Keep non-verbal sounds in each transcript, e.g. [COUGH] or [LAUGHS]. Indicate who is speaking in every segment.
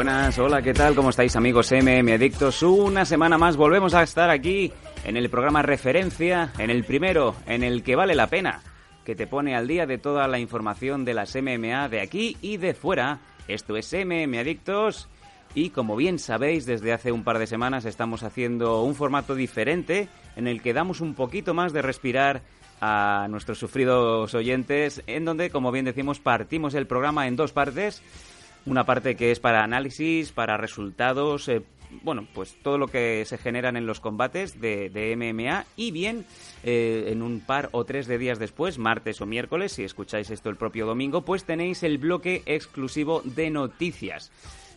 Speaker 1: Buenas, hola, ¿qué tal? ¿Cómo estáis amigos MM Adictos? Una semana más volvemos a estar aquí en el programa Referencia, en el primero, en el que vale la pena, que te pone al día de toda la información de las MMA de aquí y de fuera. Esto es MM Adictos y como bien sabéis, desde hace un par de semanas estamos haciendo un formato diferente en el que damos un poquito más de respirar a nuestros sufridos oyentes, en donde, como bien decimos, partimos el programa en dos partes. Una parte que es para análisis, para resultados, eh, bueno, pues todo lo que se generan en los combates de, de MMA y bien eh, en un par o tres de días después, martes o miércoles, si escucháis esto el propio domingo, pues tenéis el bloque exclusivo de noticias.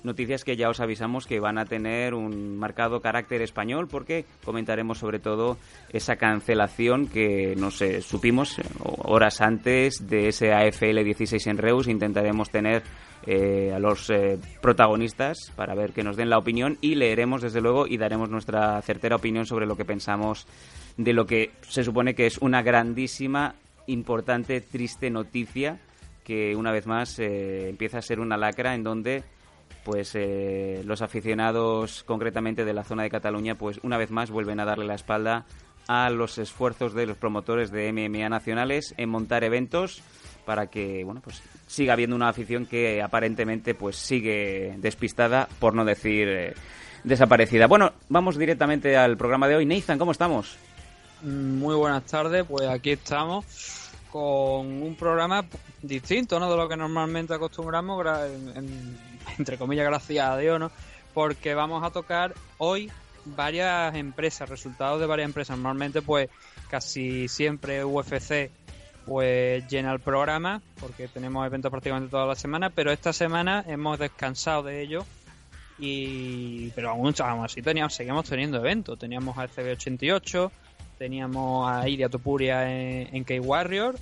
Speaker 1: Noticias que ya os avisamos que van a tener un marcado carácter español porque comentaremos sobre todo esa cancelación que nos eh, supimos eh, horas antes de ese AFL 16 en Reus. Intentaremos tener eh, a los eh, protagonistas para ver que nos den la opinión y leeremos desde luego y daremos nuestra certera opinión sobre lo que pensamos de lo que se supone que es una grandísima, importante, triste noticia que una vez más eh, empieza a ser una lacra en donde pues eh, los aficionados concretamente de la zona de Cataluña pues una vez más vuelven a darle la espalda a los esfuerzos de los promotores de MMA nacionales en montar eventos para que bueno pues siga habiendo una afición que aparentemente pues sigue despistada por no decir eh, desaparecida bueno vamos directamente al programa de hoy Nathan cómo estamos
Speaker 2: Muy buenas tardes, pues aquí estamos con un programa distinto, ¿no? De lo que normalmente acostumbramos, en- entre comillas, gracias a Dios, ¿no? Porque vamos a tocar hoy varias empresas, resultados de varias empresas. Normalmente, pues, casi siempre UFC pues llena el programa porque tenemos eventos prácticamente toda la semana, pero esta semana hemos descansado de ello y pero aún, aún así teníamos, seguimos teniendo eventos. Teníamos a CB88, teníamos a Iria Topuria en, en K-Warrior,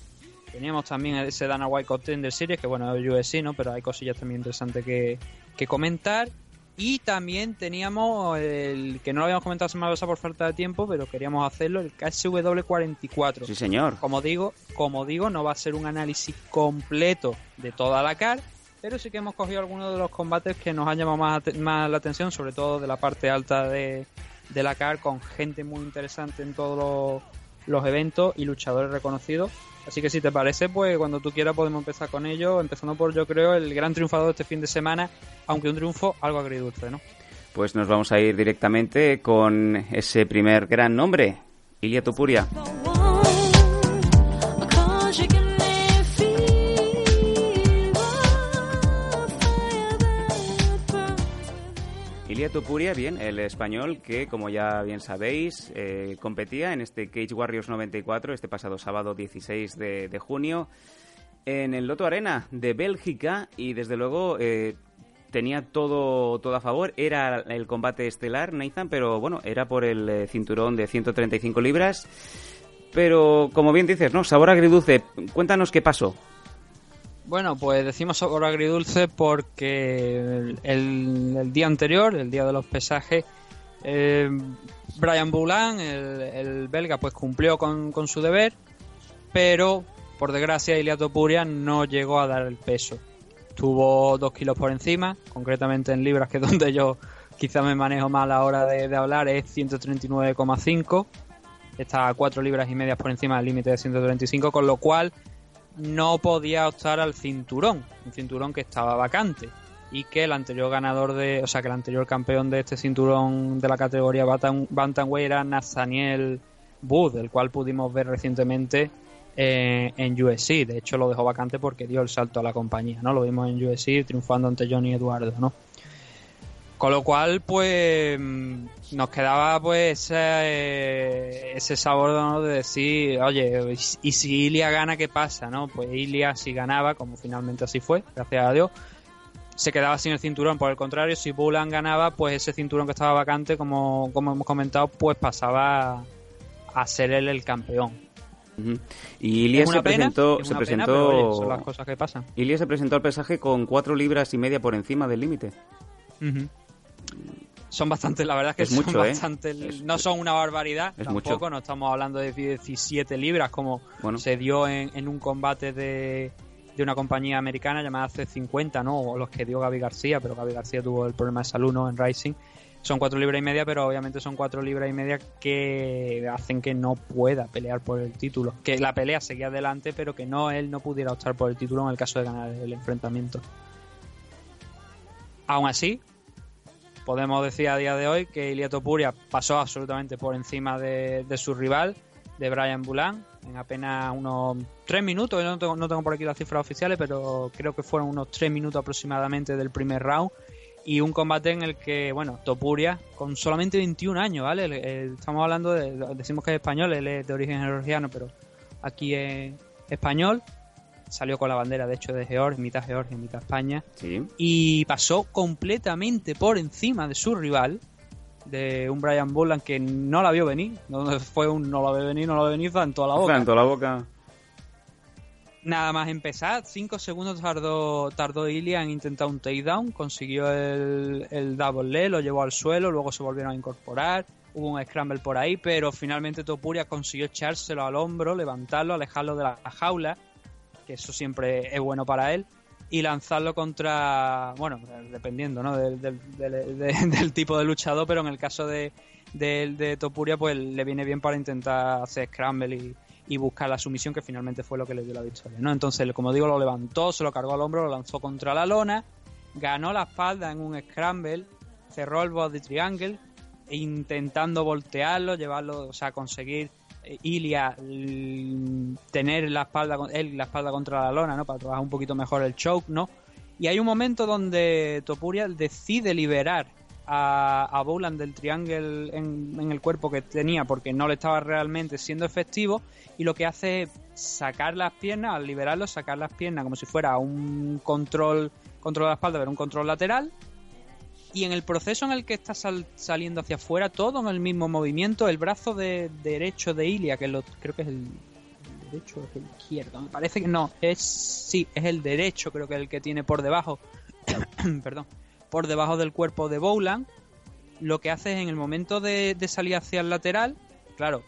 Speaker 2: teníamos también ese Dana White Contender Series, que bueno, es UFC, ¿no? Pero hay cosillas también interesantes que, que comentar. Y también teníamos el que no lo habíamos comentado semana pasada por falta de tiempo, pero queríamos hacerlo, el KSW 44.
Speaker 1: sí señor
Speaker 2: Como digo, como digo, no va a ser un análisis completo de toda la CAR, pero sí que hemos cogido algunos de los combates que nos han llamado más, más la atención, sobre todo de la parte alta de, de la CAR, con gente muy interesante en todos los, los eventos y luchadores reconocidos. Así que si te parece, pues cuando tú quieras podemos empezar con ello, empezando por yo creo el gran triunfador de este fin de semana, aunque un triunfo algo agridulce, ¿no?
Speaker 1: pues nos vamos a ir directamente con ese primer gran nombre Ilia Topuria Ilia Topuria, bien, el español que, como ya bien sabéis, eh, competía en este Cage Warriors 94 este pasado sábado 16 de, de junio en el Loto Arena de Bélgica y desde luego eh, tenía todo, todo a favor. Era el combate estelar, Nathan, pero bueno, era por el eh, cinturón de 135 libras. Pero como bien dices, ¿no? Sabor agridulce. Cuéntanos qué pasó.
Speaker 2: Bueno, pues decimos sabor agridulce porque el, día anterior, el día de los pesajes, eh, Brian Boulan, el, el belga, pues cumplió con, con su deber, pero por desgracia Ilia Topuria no llegó a dar el peso. Tuvo dos kilos por encima, concretamente en libras, que es donde yo quizá me manejo más a la hora de, de hablar, es 139,5. Está a 4 libras y medias por encima del límite de 135, con lo cual no podía optar al cinturón, un cinturón que estaba vacante y que el anterior ganador de, o sea, que el anterior campeón de este cinturón de la categoría Bantam- Bantamweight era Nathaniel Booth, el cual pudimos ver recientemente eh, en USC. De hecho, lo dejó vacante porque dio el salto a la compañía, ¿no? Lo vimos en USC triunfando ante Johnny Eduardo, ¿no? Con lo cual, pues nos quedaba pues ese, eh, ese sabor ¿no? de decir, oye, y si Ilia gana, ¿qué pasa? no Pues Ilia si ganaba, como finalmente así fue, gracias a Dios, se quedaba sin el cinturón. Por el contrario, si Bulan ganaba, pues ese cinturón que estaba vacante, como, como hemos comentado, pues pasaba a ser él el campeón.
Speaker 1: Y Ilia se presentó, se presentó
Speaker 2: son las cosas que pasan.
Speaker 1: Ilia se presentó al pesaje con cuatro libras y media por encima del límite.
Speaker 2: Son bastante, la verdad es que
Speaker 1: Es
Speaker 2: son
Speaker 1: mucho, ¿eh?
Speaker 2: bastante, no son una barbaridad,
Speaker 1: Es
Speaker 2: tampoco,
Speaker 1: mucho.
Speaker 2: no estamos hablando de 17 libras como
Speaker 1: Bueno.
Speaker 2: se dio en, en un combate de, de una compañía americana llamada C50, ¿no? O los que dio Gaby García, pero Gaby García tuvo el problema de salud, ¿no? En Rising. Son cuatro libras y media, pero obviamente son cuatro libras y media que hacen que no pueda pelear por el título. Que la pelea seguía adelante, pero que no él no pudiera optar por el título en el caso de ganar el enfrentamiento. Aún así, podemos decir a día de hoy que Ilia Topuria pasó absolutamente por encima de, su rival, de Brian Bulan, en apenas unos tres minutos. No tengo, no tengo por aquí las cifras oficiales, pero creo que fueron unos tres minutos aproximadamente del primer round. Y un combate en el que, bueno, Topuria, con solamente 21 años, ¿vale? Estamos hablando de, decimos que es español, él es de origen georgiano, pero aquí es español. Salió con la bandera, de hecho, de Georgia, mitad Georgia, mitad España
Speaker 1: Sí.
Speaker 2: y pasó completamente por encima de su rival, de un Brian Bullan que no la vio venir, no fue un no la ve venir, no la ve venir, en toda la boca.
Speaker 1: Tanto la boca.
Speaker 2: Nada más empezar, 5 segundos tardó, tardó Ilya en intentar un takedown, consiguió el, el double leg, lo llevó al suelo, luego se volvieron a incorporar, hubo un scramble por ahí, pero finalmente Topuria consiguió echárselo al hombro, levantarlo, alejarlo de la jaula, que eso siempre es bueno para él, y lanzarlo contra, bueno, dependiendo ¿no? del, del- del- de- [LAUGHS] del tipo de luchador, pero en el caso de, Topuria, pues le viene bien para intentar hacer scramble y, y buscar la sumisión, que finalmente fue lo que le dio la victoria. ¿no? Entonces, como digo, lo levantó, se lo cargó al hombro, lo lanzó contra la lona, ganó la espalda en un scramble, cerró el body triangle, e intentando voltearlo, llevarlo, o sea, conseguir Ilia mm, tener la espalda él la espalda contra la lona, ¿no? Para trabajar un poquito mejor el choke, ¿no? Y hay un momento donde Topuria decide liberar a, a Bowland del triángulo en, en el cuerpo que tenía porque no le estaba realmente siendo efectivo y lo que hace es sacar las piernas, al liberarlo, sacar las piernas como si fuera un control, control de la espalda, pero un control lateral y en el proceso en el que está sal- saliendo hacia afuera, todo en el mismo movimiento, el brazo de, derecho de Ilia, que lo, creo que es el, derecho o es el izquierdo, me parece que no, es sí, es el derecho, creo que es el que tiene por debajo, [COUGHS] perdón, por debajo del cuerpo de Bowland, lo que hace es en el momento de, de salir hacia el lateral, claro,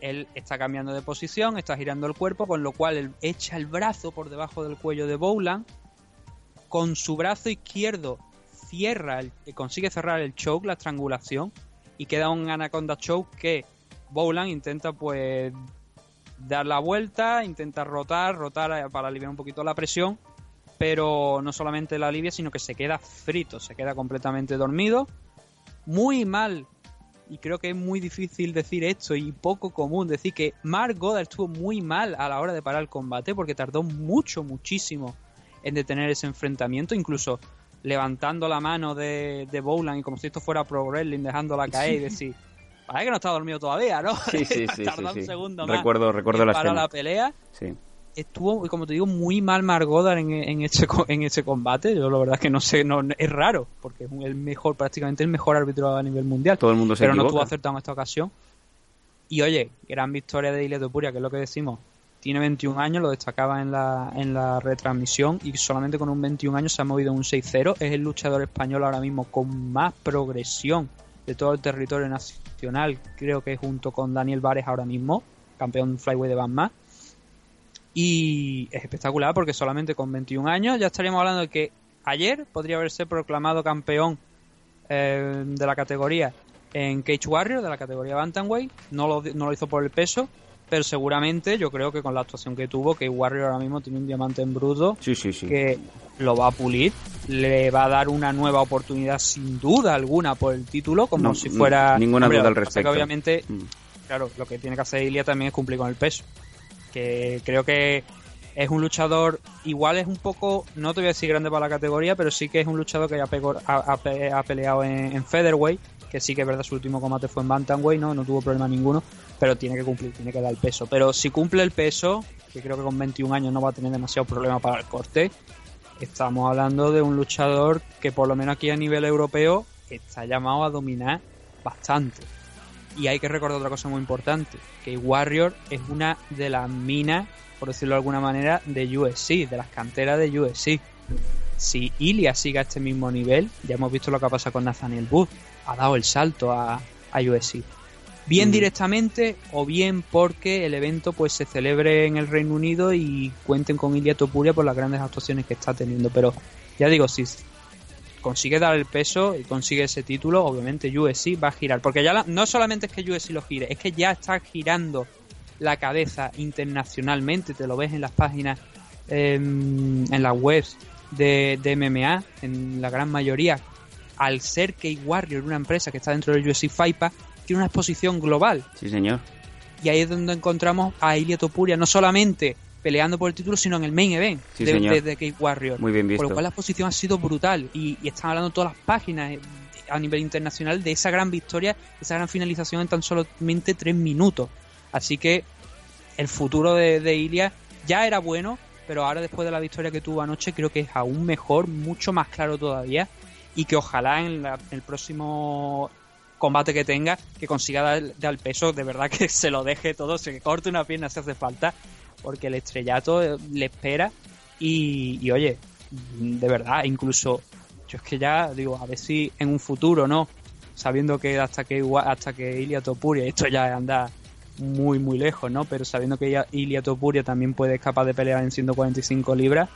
Speaker 2: él está cambiando de posición, está girando el cuerpo, con lo cual él echa el brazo por debajo del cuello de Bowland, con su brazo izquierdo cierra, el- consigue cerrar el choke, la estrangulación, y queda un anaconda choke que Bowland intenta pues dar la vuelta, intenta rotar, rotar eh, para aliviar un poquito la presión, pero no solamente la alivia, sino que se queda frito, se queda completamente dormido, muy mal. Y creo que es muy difícil decir esto y poco común decir que Mark Goddard estuvo muy mal a la hora de parar el combate porque tardó mucho, muchísimo en detener ese enfrentamiento, incluso levantando la mano de, de Bowland y como si esto fuera pro wrestling, dejándola caer y decir, parece que no está dormido todavía, ¿no?
Speaker 1: Sí, sí, [LAUGHS] sí.
Speaker 2: Tardó
Speaker 1: sí,
Speaker 2: un
Speaker 1: sí.
Speaker 2: segundo más
Speaker 1: Recuerdo, recuerdo la escena.
Speaker 2: la pelea.
Speaker 1: Sí.
Speaker 2: Estuvo, como te digo, muy mal Goddard en, en, ese, en ese combate. Yo la verdad es que no sé, no, es raro, porque es el mejor, prácticamente el mejor árbitro a nivel mundial
Speaker 1: Todo el mundo se
Speaker 2: pero no estuvo acertado en esta ocasión. Y oye, gran victoria de Ilia Topuria, que es lo que decimos. Tiene 21 años, lo destacaba en la, en la retransmisión y solamente con un 21 años se ha movido un 6-0. Es el luchador español ahora mismo con más progresión de todo el territorio nacional, creo que junto con Daniel Vares ahora mismo, campeón flyweight de Batman. Y es espectacular porque solamente con 21 años ya estaríamos hablando de que ayer podría haberse proclamado campeón eh, de la categoría en Cage Warrior, de la categoría Bantamweight. No lo, no lo hizo por el peso, pero seguramente yo creo que con la actuación que tuvo, Cage Warrior ahora mismo tiene un diamante en bruto
Speaker 1: Sí, sí, sí.
Speaker 2: que lo va a pulir, le va a dar una nueva oportunidad sin duda alguna por el título, como
Speaker 1: No,
Speaker 2: si fuera...
Speaker 1: ninguna duda al
Speaker 2: que
Speaker 1: respecto.
Speaker 2: Que obviamente
Speaker 1: Mm.
Speaker 2: claro, lo que tiene que hacer Ilia también es cumplir con el peso. Que creo que es un luchador, igual es un poco, no te voy a decir grande para la categoría, pero sí que es un luchador que ya ha, ha peleado en, en Featherweight, que sí que es verdad, su último combate fue en Bantamweight, ¿no? no tuvo problema ninguno, pero tiene que cumplir, tiene que dar el peso. Pero si cumple el peso, que creo que con 21 años no va a tener demasiado problema para el corte, estamos hablando de un luchador que por lo menos aquí a nivel europeo está llamado a dominar bastante. Y hay que recordar otra cosa muy importante, que Warrior es una de las minas, por decirlo de alguna manera, de USC, de las canteras de USC. Si Ilya sigue a este mismo nivel, ya hemos visto lo que ha pasado con Nathaniel Booth, ha dado el salto a, a USC. Bien
Speaker 1: Mm.
Speaker 2: directamente o bien porque el evento pues se celebre en el Reino Unido y cuenten con Ilya Topuria por las grandes actuaciones que está teniendo. Pero ya digo, si consigue dar el peso y consigue ese título, obviamente USC va a girar. Porque ya la- no solamente es que USC lo gire, es que ya está girando la cabeza internacionalmente. Te lo ves en las páginas, em, en las webs de, de MMA, en la gran mayoría. Al ser que Warrior, una empresa que está dentro del UFC FIPA, tiene una exposición global.
Speaker 1: Sí, señor.
Speaker 2: Y ahí es donde encontramos a Ilia Topuria, no solamente peleando por el título, sino en el main event
Speaker 1: Sí,
Speaker 2: de,
Speaker 1: señor.
Speaker 2: de, de Cage Warrior.
Speaker 1: Muy bien
Speaker 2: Por
Speaker 1: visto.
Speaker 2: lo cual la exposición ha sido brutal y, y están hablando todas las páginas eh, a nivel internacional de esa gran victoria, esa gran finalización en tan solamente tres minutos. Así que el futuro de, de Ilia ya era bueno, pero ahora después de la victoria que tuvo anoche creo que es aún mejor, mucho más claro todavía y que ojalá en, la- el próximo combate que tenga que consiga dar, dar peso, de verdad que [LAUGHS] se lo deje todo, se corte una pierna si hace falta, porque el estrellato eh, le espera y, y, oye, de verdad, incluso yo es que ya digo, a ver si en un futuro, ¿no? Sabiendo que hasta que hasta que Ilia Topuria, esto ya anda muy muy lejos, ¿no? Pero sabiendo que Ilia Topuria también puede capaz de pelear en 145 libras.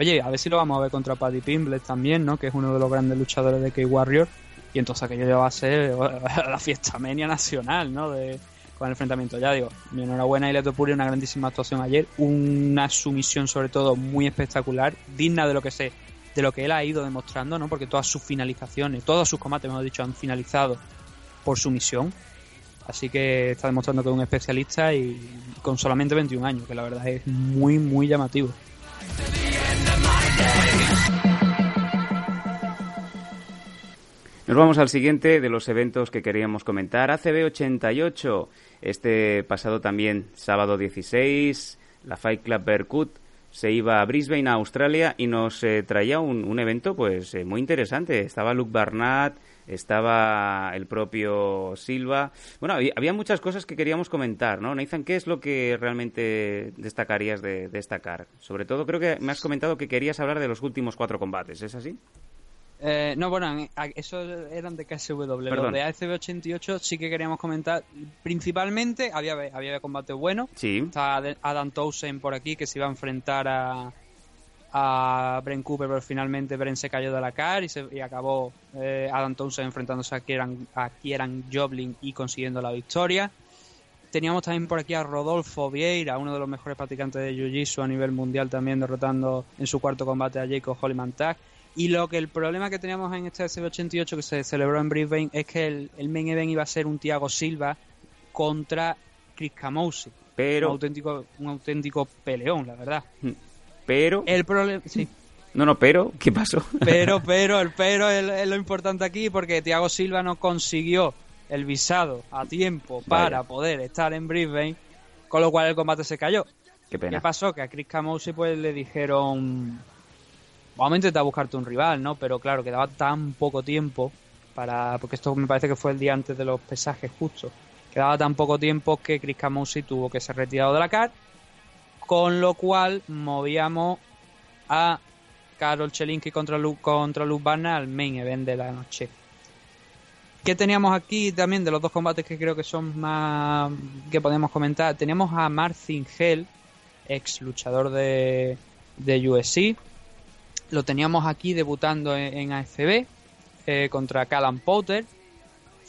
Speaker 2: Oye, a ver si lo vamos a ver contra Paddy Pimblett también, ¿no? Que es uno de los grandes luchadores de K-Warrior. Y entonces aquello ya va a ser [LAUGHS] la fiesta menia nacional, ¿no? De, con el enfrentamiento. Ya digo, mi enhorabuena a Ilia Topuria, una grandísima actuación ayer. Una sumisión sobre todo muy espectacular, digna de lo que sé, de lo que él ha ido demostrando, ¿no? Porque todas sus finalizaciones, todos sus combates, hemos dicho, han finalizado por sumisión. Así que está demostrando que es un especialista y con solamente 21 años, que la verdad es muy, muy llamativo.
Speaker 1: Nos vamos al siguiente de los eventos que queríamos comentar. ACB 88, este pasado también sábado 16, la Fight Club Berkut se iba a Brisbane, a Australia, y nos eh, traía un, evento pues eh, muy interesante. Estaba Luke Barnett, estaba el propio Silva. Bueno, había, había muchas cosas que queríamos comentar, ¿no? Nathan, ¿qué es lo que realmente destacarías de destacar? Sobre todo creo que me has comentado que querías hablar de los últimos cuatro combates, ¿es así?
Speaker 2: Eh, no, bueno, esos eran de KSW. Los
Speaker 1: Perdón.
Speaker 2: de ACB 88 sí que queríamos comentar. Principalmente había, había combate bueno.
Speaker 1: Sí.
Speaker 2: Está Ad- Adam Townsend por aquí que se iba a enfrentar a, a Bren Cooper, pero finalmente Bren se cayó de la car y, se, y acabó eh, Adam Townsend enfrentándose a Kieran, a Kieran Joblin y consiguiendo la victoria. Teníamos también por aquí a Rodolfo Vieira, uno de los mejores practicantes de Jiu-Jitsu a nivel mundial, también derrotando en su cuarto combate a Jacob Hollyman Tag. Y lo que el problema que teníamos en este SB88 que se celebró en Brisbane es que el, el main event iba a ser un Thiago Silva contra Chris Camousi.
Speaker 1: Pero,
Speaker 2: Un auténtico, un auténtico peleón, la verdad.
Speaker 1: Pero,
Speaker 2: El problema, sí.
Speaker 1: no, no, pero, ¿qué pasó?
Speaker 2: Pero, [LAUGHS] pero, el pero es, es lo importante aquí porque Thiago Silva no consiguió el visado a tiempo para
Speaker 1: Vaya.
Speaker 2: poder estar en Brisbane, con lo cual el combate se cayó.
Speaker 1: Qué pena.
Speaker 2: ¿Qué pasó? Que a Chris Camousi pues le dijeron vamos a intentar buscarte un rival, ¿no? Pero claro, quedaba tan poco tiempo para porque esto me parece que fue el día antes de los pesajes justo. Quedaba tan poco tiempo que Chris Camousi tuvo que ser retirado de la CAR, con lo cual movíamos a Karol Chelinski contra Luke, contra Luke Barna al main event de la noche. ¿Qué teníamos aquí también de los dos combates que creo que son más que podemos comentar? Teníamos a Martin Hell, ex luchador de, de USC. Lo teníamos aquí debutando en, en AFB eh, contra Callan Potter.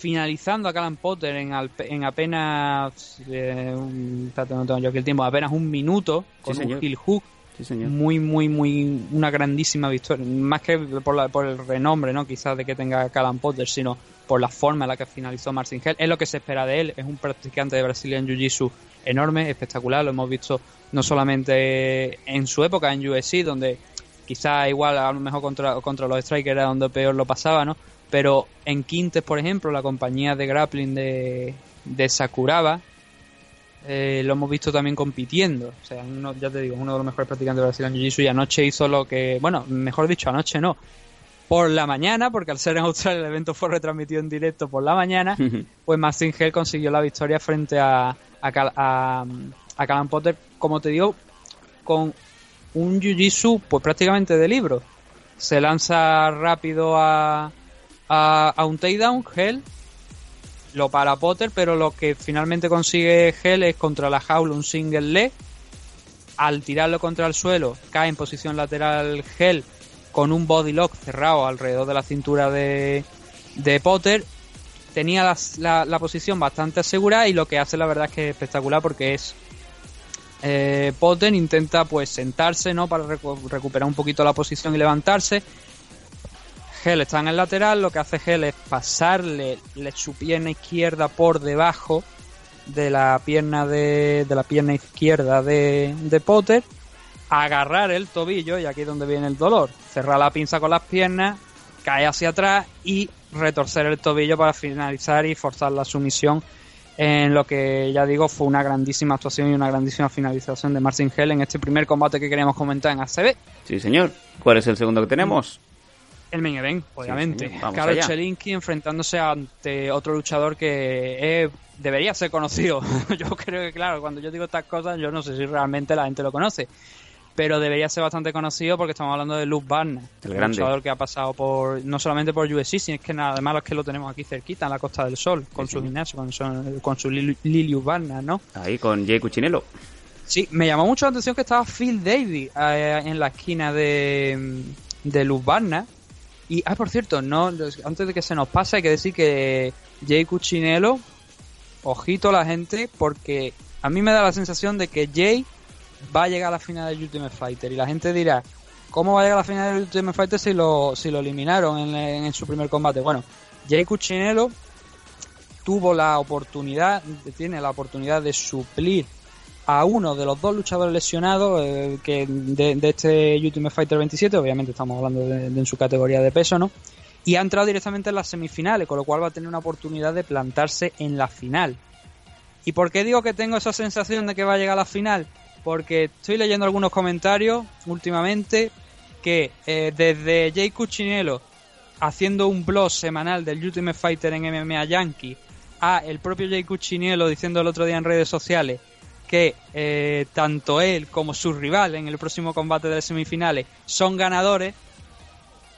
Speaker 2: Finalizando a Callan Potter en, al- en apenas. eh, un- espérate, no tengo yo aquí el tiempo. Apenas un minuto con
Speaker 1: señor.
Speaker 2: un heel hook
Speaker 1: Sí, señor.
Speaker 2: muy, muy, muy, una grandísima victoria. Más que por, la- por el renombre, ¿no? Quizás de que tenga Callan Potter, sino por la forma en la que finalizó Marcin Hell. Es lo que se espera de él. Es un practicante de Brazilian Jiu-Jitsu enorme, espectacular. Lo hemos visto no solamente en su época en USC, donde quizá igual a lo mejor contra, contra los strikers era donde peor lo pasaba, ¿no? Pero en Quintes, por ejemplo, la compañía de grappling de, de Sakuraba, eh, lo hemos visto también compitiendo. O sea, uno, ya te digo, uno de los mejores practicantes de Brazilian Jiu-Jitsu y anoche hizo lo que, bueno, mejor dicho, anoche no, por la mañana, porque al ser en Australia el evento fue retransmitido en directo por la mañana, pues Martin Hell consiguió la victoria frente a, a, a, a Callum Potter, como te digo, con un jiu-jitsu pues prácticamente de libro. Se lanza rápido a, a, un takedown, Hell, lo para Potter, pero lo que finalmente consigue Hell es contra la jaula un single leg. Al tirarlo contra el suelo, cae en posición lateral Hell con un body lock cerrado alrededor de la cintura de, de Potter. Tenía la, la- posición bastante asegurada y lo que hace la verdad es que es espectacular porque es eh, Potter intenta pues sentarse no para recu- recuperar un poquito la posición y levantarse Hell está en el lateral, lo que hace Hell es pasarle le- su pierna izquierda por debajo de la pierna de, de la pierna izquierda de, Potter, agarrar el tobillo, y aquí es donde viene el dolor, cerrar la pinza con las piernas, cae hacia atrás y retorcer el tobillo para finalizar y forzar la sumisión en lo que ya digo fue una grandísima actuación y una grandísima finalización de Marcin Hell en este primer combate que queríamos comentar en ACB.
Speaker 1: Sí, señor. ¿Cuál es el segundo que tenemos?
Speaker 2: El main event, obviamente. Karol
Speaker 1: allá.
Speaker 2: Chelinsky enfrentándose ante otro luchador que eh, debería ser conocido. [LAUGHS] yo creo que, claro, cuando yo digo estas cosas, yo no sé si realmente la gente lo conoce. Pero debería ser bastante conocido porque estamos hablando de Luke Barner.
Speaker 1: El
Speaker 2: un
Speaker 1: grande.
Speaker 2: luchador que ha pasado por no solamente por USC, sino es que nada además es que lo tenemos aquí cerquita, en la Costa del Sol, con
Speaker 1: Sí,
Speaker 2: su
Speaker 1: sí.
Speaker 2: gimnasio, con su, con su Lili- Lilius Barner, ¿no?
Speaker 1: Ahí con Jay Cuchinello.
Speaker 2: Sí, me llamó mucho la atención que estaba Phil Davis eh, en la esquina de, de Luz Barna. Y, ah, por cierto, no antes de que se nos pase, hay que decir que Jay Cuchinello, ojito a la gente, porque a mí me da la sensación de que Jay va a llegar a la final del Ultimate Fighter. Y la gente dirá, ¿cómo va a llegar a la final del Ultimate Fighter si lo, si lo eliminaron en, en su primer combate? Bueno, Jay Cuchinello tuvo la oportunidad, tiene la oportunidad de suplir a uno de los dos luchadores lesionados eh, que de, este Ultimate Fighter 27, obviamente estamos hablando de, de en su categoría de peso, ¿no? Y ha entrado directamente en las semifinales, con lo cual va a tener una oportunidad de plantarse en la final. ¿Y por qué digo que tengo esa sensación de que va a llegar a la final? Porque estoy leyendo algunos comentarios últimamente que eh, desde Jay Cuchinello haciendo un blog semanal del Ultimate Fighter en MMA Yankee a el propio Jay Cuchinello diciendo el otro día en redes sociales que eh, tanto él como su rival en el próximo combate de las semifinales son ganadores,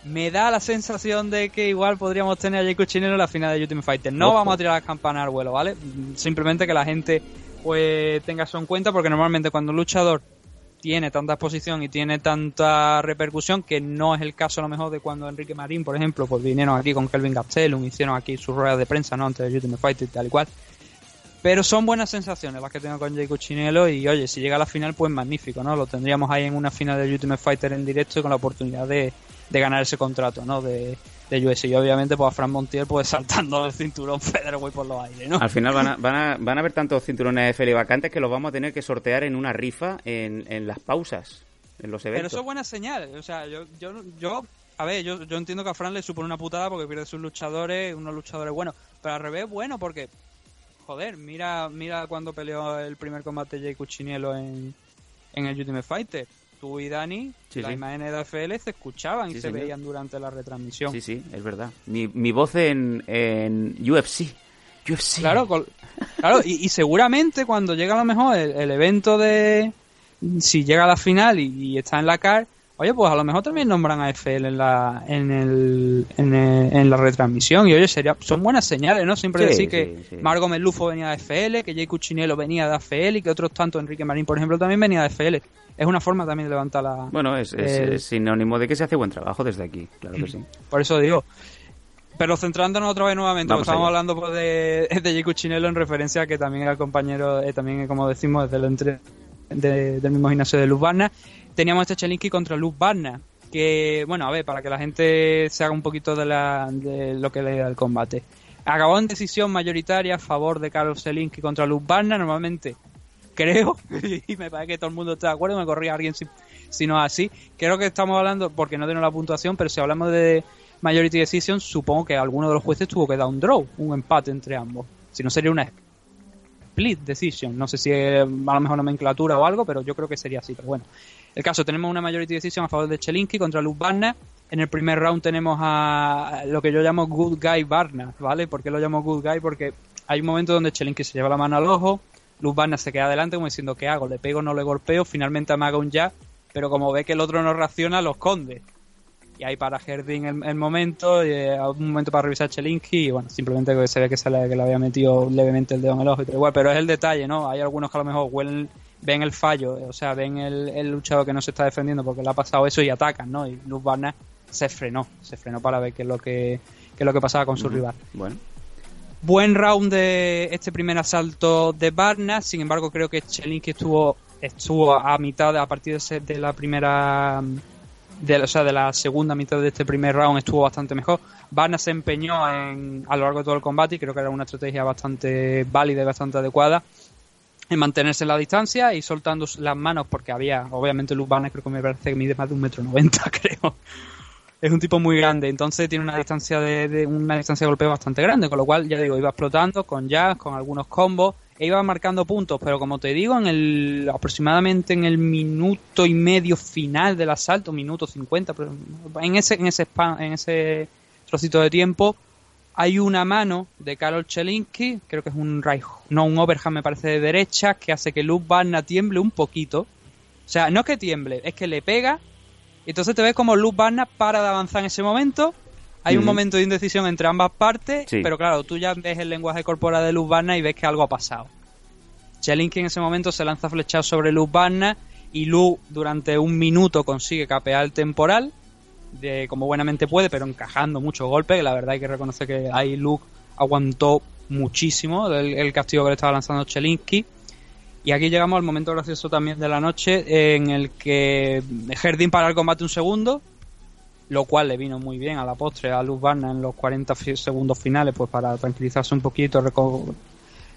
Speaker 2: me da la sensación de que igual podríamos tener a Jay Cuchinello en la final de Ultimate Fighter. No
Speaker 1: Ojo.
Speaker 2: vamos a tirar las campanas al vuelo, ¿vale? Simplemente que la gente pues tenga eso en cuenta porque normalmente cuando un luchador tiene tanta exposición y tiene tanta repercusión que no es el caso a lo mejor de cuando Enrique Marín, por ejemplo, pues vinieron aquí con Kelvin Gastelum, hicieron aquí sus ruedas de prensa, ¿no? Antes de Ultimate Fighter y tal y cual. Pero son buenas sensaciones las que tengo con Jay Cuchinello y oye, si llega a la final, pues magnífico, ¿no? Lo tendríamos ahí en una final del Ultimate Fighter en directo y con la oportunidad de, de ganar ese contrato, ¿no? De, de UFC. Y obviamente, pues a Fran Montiel, pues [LAUGHS] saltando el cinturón Featherweight por los aires, ¿no?
Speaker 1: Al final van a, van, a, van a haber tantos cinturones de FL vacantes que los vamos a tener que sortear en una rifa en, en las pausas, en los
Speaker 2: Pero
Speaker 1: eventos.
Speaker 2: eso es buena señal. O sea, yo, yo, yo a ver, yo, yo entiendo que a Fran le supone una putada porque pierde sus luchadores, unos luchadores buenos. Pero al revés, bueno, porque, joder, mira mira cuando peleó el primer combate Jay Cuchinello en, en el Ultimate Fighter. Tú y Dani,
Speaker 1: Sí,
Speaker 2: las
Speaker 1: sí.
Speaker 2: imágenes de AFL se escuchaban y se
Speaker 1: señor.
Speaker 2: veían durante la retransmisión.
Speaker 1: Sí, sí, es verdad. Mi, mi voz en, en UFC. UFC.
Speaker 2: Claro, claro y, y seguramente cuando llega a lo mejor el, el evento de... Si llega a la final y, y está en la CAR, oye, pues a lo mejor también nombran a FL en la, en el, en, el- en la retransmisión. Y oye, sería, son buenas señales, ¿no? Siempre
Speaker 1: Sí,
Speaker 2: decir que
Speaker 1: sí.
Speaker 2: Margo Melufo venía de FL, que Jay Cuchinello venía de AFL y que otros tantos, Enrique Marín, por ejemplo, también venía de FL. Es una forma también de levantar la...
Speaker 1: Bueno, es, es- es sinónimo de que se hace buen trabajo desde aquí, claro que sí. [CLEARS THROAT]
Speaker 2: Por eso digo. Pero centrándonos otra vez nuevamente, estamos
Speaker 1: allá.
Speaker 2: hablando pues, de, [LAUGHS] de Jay Cuchinello en referencia a que también era el compañero, eh, también como decimos, del, entre, de- del mismo gimnasio de Luz Barna. Teníamos este Chelinsky contra Luz Barna, que, bueno, a ver, para que la gente se haga un poquito de, la, de lo que le da el combate. Acabó en decisión mayoritaria a favor de Carlos Zelinsky contra Luz Barna. Normalmente creo, [LAUGHS] y me parece que todo el mundo está de acuerdo, me corría alguien si, si no es así. Creo que estamos hablando, porque no tengo la puntuación, pero si hablamos de Majority Decision, supongo que alguno de los jueces tuvo que dar un draw, un empate entre ambos. Si no sería una split decision. No sé si es a lo mejor nomenclatura o algo, pero yo creo que sería así. Pero bueno, el caso, tenemos una Majority Decision a favor de Chelinsky contra Luz Barna. En el primer round tenemos a lo que yo llamo Good Guy Barna, ¿vale? ¿Por qué lo llamo Good Guy? Porque hay un momento donde Chelinsky se lleva la mano al ojo, Luz Barna se queda adelante como diciendo, ¿qué hago? ¿Le pego no le golpeo? Finalmente amaga un jab, pero como ve que el otro no reacciona, lo esconde. Y ahí para Herding el, momento, eh, un momento para revisar Chelinsky, y bueno, simplemente que se ve que, se le, que le había metido levemente el dedo en el ojo y todo igual, pero es el detalle, ¿no? Hay algunos que a lo mejor huelen, ven el fallo, o sea, ven el, el luchador que no se está defendiendo porque le ha pasado eso y atacan, ¿no? Y Luz Barna se frenó, se frenó para ver qué es lo que, qué es lo que pasaba con su rival.
Speaker 1: Bueno,
Speaker 2: Buen round de este primer asalto de Barna, sin embargo creo que Chelinsky estuvo estuvo a mitad a partir de, ese- de la primera de, la- o sea, de la segunda mitad de este primer round estuvo bastante mejor. Barna se empeñó en, a lo largo de todo el combate y creo que era una estrategia bastante válida y bastante adecuada en mantenerse en la distancia y soltando las manos porque había, obviamente Luz Barna creo que me parece que mide más de un metro noventa [LAUGHS] creo. Es un tipo muy grande, entonces tiene una distancia de, una distancia de golpeo bastante grande, con lo cual ya digo, iba explotando con jazz, con algunos combos, e iba marcando puntos, pero como te digo, en el aproximadamente en el minuto y medio final del asalto, minuto 50, pero en ese en ese en ese trocito de tiempo hay una mano de Karol Chelinsky, creo que es un right, no un overhand me parece de derecha, que hace que Luz Barna tiemble un poquito. O sea, no es que tiemble, es que le pega y entonces te ves como Luz Barna para de avanzar en ese momento. Hay un momento de indecisión entre ambas partes,
Speaker 1: Sí.
Speaker 2: pero claro, tú ya ves el lenguaje corporal de Luz Barna y ves que algo ha pasado. Chelinsky en ese momento se lanza flechado sobre Luz Barna y Luz durante un minuto consigue capear el temporal, de como buenamente puede, pero encajando muchos golpes. La verdad hay que reconocer que ahí Luz aguantó muchísimo el, el castigo que le estaba lanzando Chelinsky. Y aquí llegamos al momento gracioso también de la noche en el que Jardín para el combate un segundo, lo cual le vino muy bien a la postre a Luz Barna en los 40 fi- segundos finales, pues para tranquilizarse un poquito, reco-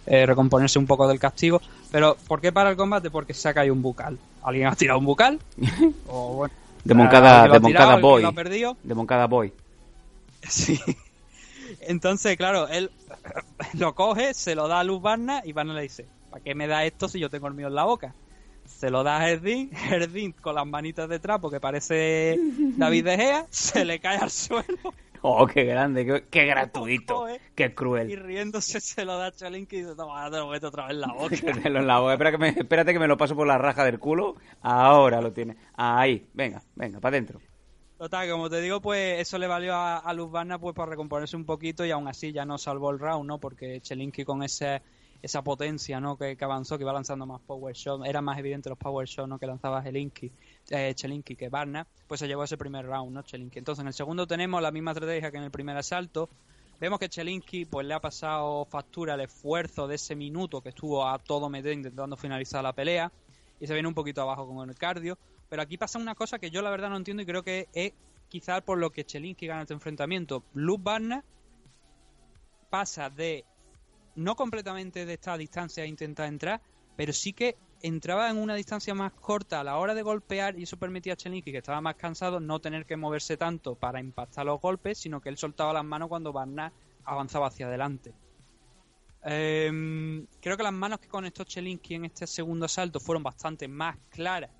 Speaker 2: eh, recomponerse un poco del castigo. Pero, ¿por qué para el combate? Porque se ha caído un bucal. ¿Alguien ha tirado un bucal? [LAUGHS] o bueno,
Speaker 1: de Moncada,
Speaker 2: lo
Speaker 1: de
Speaker 2: tirado,
Speaker 1: Moncada Boy. De Moncada Boy. [LAUGHS]
Speaker 2: Sí. Entonces, claro, él [COUGHS] lo coge, se lo da a Luz Barna y Barna le dice, ¿para qué me da esto si yo tengo el mío en la boca? Se lo da a Herdín, Herdín [LAUGHS] con las manitas detrás porque parece David De Gea, se le cae al suelo
Speaker 1: Oh, qué grande, qué, qué [LAUGHS] gratuito,
Speaker 2: Joder.
Speaker 1: qué
Speaker 2: y
Speaker 1: cruel.
Speaker 2: riéndose se lo da a Chalinki y dice, toma, te lo meto otra vez en la boca. [LAUGHS]
Speaker 1: En la boca. Espera que me, espérate que me lo paso por la raja del culo. Ahora lo tiene. Ahí, venga, venga, para adentro.
Speaker 2: Total, como te digo, pues eso le valió a, a Luz Barna pues para recomponerse un poquito y aún así ya no salvó el round, ¿no? Porque Chelinki con ese, esa potencia, ¿no? Que, avanzó, que iba lanzando más power shot, eran más evidentes los power shots, ¿no? Que lanzaba Chelinki, eh, Chelinki que Barna, pues se llevó ese primer round, ¿no? Chelinki. Entonces en el segundo tenemos la misma estrategia que en el primer asalto. Vemos que Chelinki pues le ha pasado factura el esfuerzo de ese minuto que estuvo a todo meter intentando finalizar la pelea y se viene un poquito abajo con el cardio. Pero aquí pasa una cosa que yo la verdad no entiendo y creo que es quizás por lo que Chelinski gana este enfrentamiento. Luz Barna pasa de no completamente de esta distancia a intentar entrar, pero sí que entraba en una distancia más corta a la hora de golpear y eso permitía a que estaba más cansado, no tener que moverse tanto para impactar los golpes, sino que él soltaba las manos cuando Barna avanzaba hacia adelante. Em, creo que las manos que conectó Chelinski en este segundo asalto fueron bastante más claras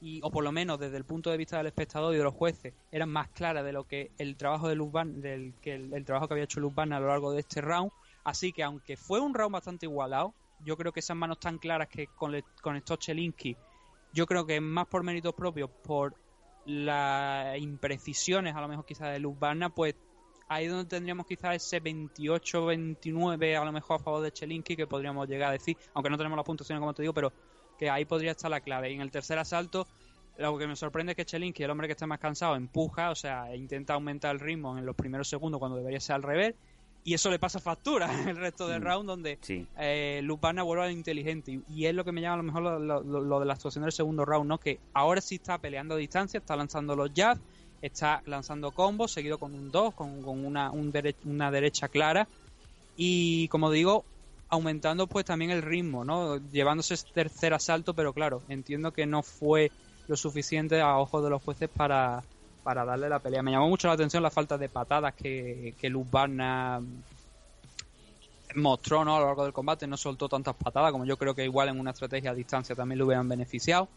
Speaker 2: y, o por lo menos desde el punto de vista del espectador y de los jueces eran más claras de lo que el trabajo de del que el, trabajo que había hecho Luz Barna a lo largo de este round así que aunque fue un round bastante igualado yo creo que esas manos tan claras que con- conectó Chelinski yo creo que más por méritos propios por las imprecisiones a lo mejor quizás de Luz pues ahí es donde tendríamos quizás ese 28-29 a lo mejor a favor de Chelinski que podríamos llegar a decir, aunque no tenemos la puntuación como te digo, pero que ahí podría estar la clave. Y en el tercer asalto, lo que me sorprende es que Chelinski, el hombre que está más cansado, empuja, o sea, intenta aumentar el ritmo en los primeros segundos cuando debería ser al revés, y eso le pasa factura [LAUGHS] el resto del
Speaker 1: Mm,
Speaker 2: round donde
Speaker 1: Sí.
Speaker 2: eh, Lupana vuelve al inteligente y, y es lo que me llama a lo mejor lo, lo- de la actuación del segundo round, ¿no? Que ahora sí está peleando a distancia, está lanzando los jabs, está lanzando combos, seguido con un 2, con, con una, un dere- una derecha clara y como digo, aumentando pues también el ritmo, ¿no? Llevándose ese tercer asalto, pero claro, entiendo que no fue lo suficiente a ojos de los jueces para, para darle la pelea. Me llamó mucho la atención la falta de patadas que, que Luz Barna mostró ¿no? a lo largo del combate, no soltó tantas patadas como yo creo que igual en una estrategia a distancia también le hubieran beneficiado.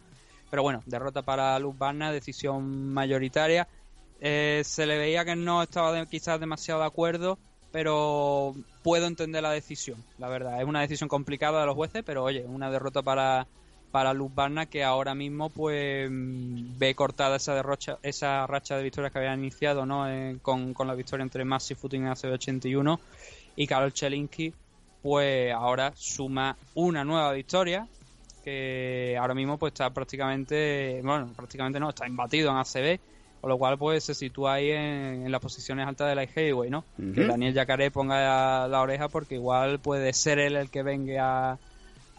Speaker 2: Pero bueno, derrota para Luz Barna, decisión mayoritaria. Eh, se le veía que no estaba quizás demasiado de acuerdo, pero puedo entender la decisión, la verdad. Es una decisión complicada de los jueces, pero oye, una derrota para, para Luz Barna que ahora mismo pues ve cortada esa derrocha, esa racha de victorias que había iniciado ¿no? Eh, con, con, la victoria entre Massive Footing en ACB81 y Karol Chelinski pues ahora suma una nueva victoria que ahora mismo pues está prácticamente, bueno, prácticamente no, está imbatido en ACB, con lo cual pues se sitúa ahí en, las posiciones altas de la Heavyweight, ¿no? Que Daniel Yacaré ponga la, oreja porque igual puede ser él el que venga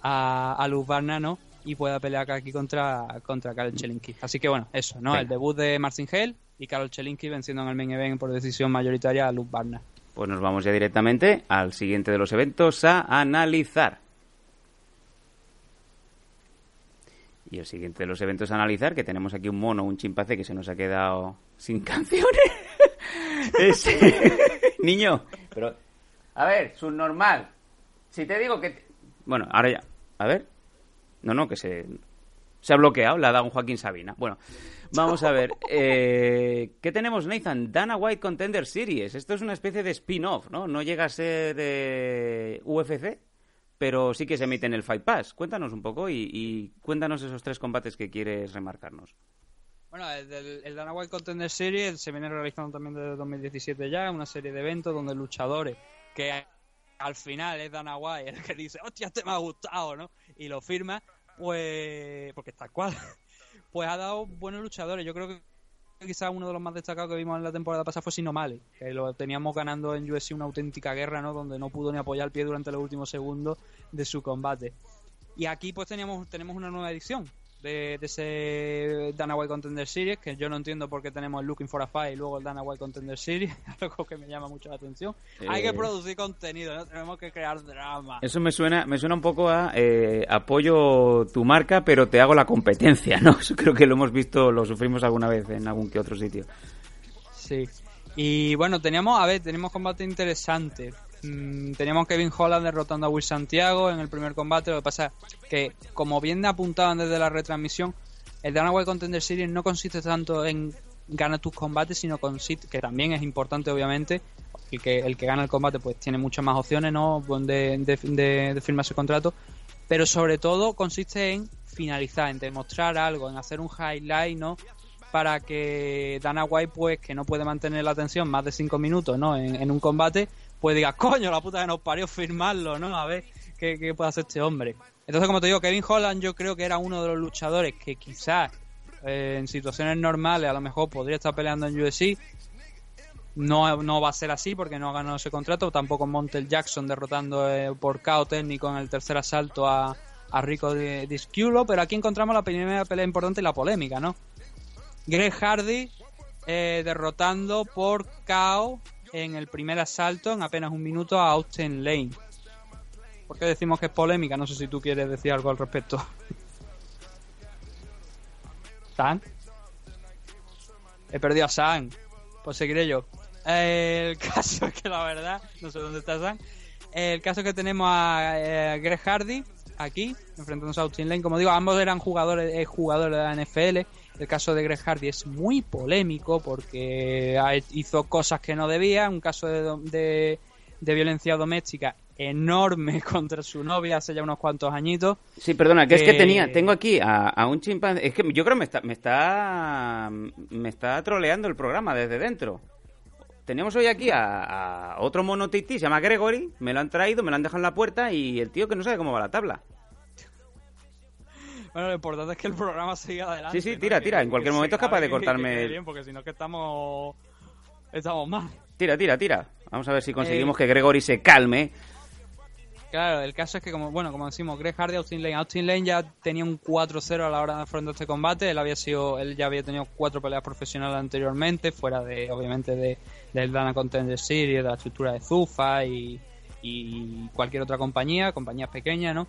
Speaker 2: a, a, Luz Barna, ¿no? Y pueda pelear aquí contra, contra Karol Chelinski. Así que bueno, eso, ¿no? El debut de Marcin Hale y Karol Chelinski venciendo en el main event por decisión mayoritaria a Luz Barna.
Speaker 1: Pues nos vamos ya directamente al siguiente de los eventos a analizar. Y el siguiente de los eventos a analizar, que tenemos aquí un mono, un chimpancé que se nos ha quedado sin [LAUGHS] canciones. [LAUGHS] Niño, pero... A ver, subnormal. Si te digo que... Bueno, ahora ya... A ver. No, no, que se... Se ha bloqueado, le ha dado un Joaquín Sabina. Bueno, vamos a ver. Eh, ¿Qué tenemos, Nathan? Dana White Contender Series. Esto es una especie de spin-off, ¿no? No llega a ser UFC, pero sí que se emite en el Fight Pass. Cuéntanos un poco y, cuéntanos esos tres combates que quieres remarcarnos.
Speaker 2: Bueno, el, Dana White Contender Series se viene realizando también desde 2017 ya, una serie de eventos donde luchadores que al final es Dana White el que dice, hostia, este me ha gustado, ¿no? Y lo firma, pues, porque está cual, [LAUGHS] pues ha dado buenos luchadores. Yo creo que quizás uno de los más destacados que vimos en la temporada pasada fue Sinomale, que lo teníamos ganando en UFC una auténtica guerra, ¿no? Donde no pudo ni apoyar el pie durante los últimos segundos de su combate. Y aquí pues teníamos, tenemos una nueva edición de, ese Dana White Contender Series, que yo no entiendo por qué tenemos el Looking for a Fight y luego el Dana White Contender Series, [LAUGHS] algo que me llama mucho la atención. Hay que eh, producir contenido, ¿no? tenemos que crear drama.
Speaker 1: Eso me suena, me suena un poco a eh, apoyo tu marca, pero te hago la competencia, ¿no? [LAUGHS] Eso creo que lo hemos visto, lo sufrimos alguna vez en algún que otro sitio.
Speaker 2: Sí. Y bueno, teníamos, a ver, tenemos combate interesante. Mm, teníamos Kevin Holland derrotando a Will Santiago en el primer combate. Lo que pasa es que, como bien apuntaban desde la retransmisión, el Dana White Contender Series no consiste tanto en ganar tus combates, sino consiste, que también es importante, obviamente. El que, el que gana el combate pues tiene muchas más opciones ¿no? de, de, de firmar su contrato. Pero sobre todo consiste en finalizar, en demostrar algo, en hacer un highlight, ¿no? para que Dana White, pues, que no puede mantener la atención más de 5 minutos, ¿no? En, en, un combate, pues diga, coño, la puta que nos parió firmarlo, ¿no? A ver qué, puede hacer este hombre. Entonces, como te digo, Kevin Holland yo creo que era uno de los luchadores que quizás eh, en situaciones normales a lo mejor podría estar peleando en UFC. No, no va a ser así porque no ha ganado ese contrato. Tampoco Montel Jackson derrotando eh, por KO técnico en el tercer asalto a, a Rico Disculo. Pero aquí encontramos la primera pelea importante y la polémica, ¿no? Greg Hardy eh, derrotando por KO en el primer asalto en apenas un minuto a Austin Lane. ¿Por qué decimos que es polémica? No sé si tú quieres decir algo al respecto. [LAUGHS] ¿San? He perdido a San. Pues seguiré yo. El [LAUGHS] caso es que la verdad, no sé dónde está San. El caso es que tenemos a, eh, Greg Hardy aquí, enfrentándose a Austin Lane. Como digo, ambos eran jugadores, eh, jugadores de la NFL. El caso de Greg Hardy es muy polémico porque hizo cosas que no debía, un caso de, violencia doméstica enorme [LAUGHS] contra su novia hace ya unos cuantos añitos.
Speaker 1: Sí, perdona, que, es que tenía, tengo aquí a, un chimpancé, es que yo creo que me está, me está, me está troleando el programa desde dentro. Tenemos hoy aquí a, otro mono se llama Gregory, me lo han traído, me lo han dejado en la puerta y el tío que no sabe cómo va la tabla.
Speaker 2: Bueno, lo importante es que el programa siga adelante.
Speaker 1: Sí, sí, tira, tira. En cualquier momento es capaz de cortarme.
Speaker 2: Bien, porque si no, que estamos. Estamos mal.
Speaker 1: Tira, tira, tira. Vamos a ver si conseguimos eh, que Gregory se calme.
Speaker 2: Claro, el caso es que, como bueno, como decimos, Greg Hardy, Austin Lane. Austin Lane ya tenía un 4-0 a la hora de afrontar este combate. Él había sido, él ya había tenido cuatro peleas profesionales anteriormente, fuera de, obviamente, de, del Dana Contender Series, de la estructura de Zufa y, y cualquier otra compañía, compañías pequeñas, ¿no?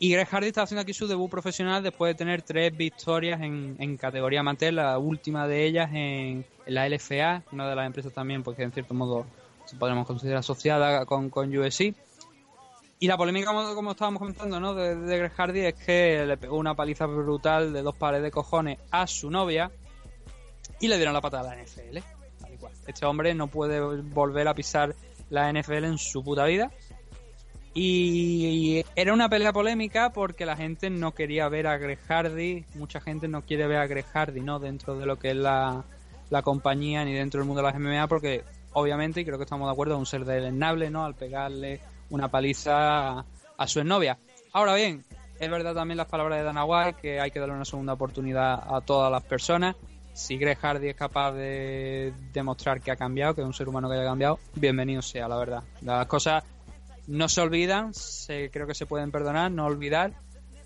Speaker 2: Y Greg está haciendo aquí su debut profesional después de tener tres victorias en, en categoría amateur, la última de ellas en, la LFA, una de las empresas también, porque en cierto modo se podemos considerar asociada con, con. Y la polémica, como, estábamos comentando, ¿no? De, de, Greg Hardy es que le pegó una paliza brutal de dos pares de cojones a su novia y le dieron la patada a la NFL. Este hombre no puede volver a pisar la NFL en su puta vida. Y era una pelea polémica porque la gente no quería ver a Greg Hardy, mucha gente no quiere ver a Greg Hardy, ¿no? Dentro de lo que es la, la compañía ni dentro del mundo de las MMA porque obviamente, y creo que estamos de acuerdo, es un ser deleznable, ¿no? Al pegarle una paliza a, su exnovia. Ahora bien, es verdad también las palabras de Dana White que hay que darle una segunda oportunidad a todas las personas. Si Greg Hardy es capaz de demostrar que ha cambiado, que es un ser humano que haya cambiado, bienvenido sea, la verdad. Las cosas no se olvidan, se, creo que se pueden perdonar, no olvidar.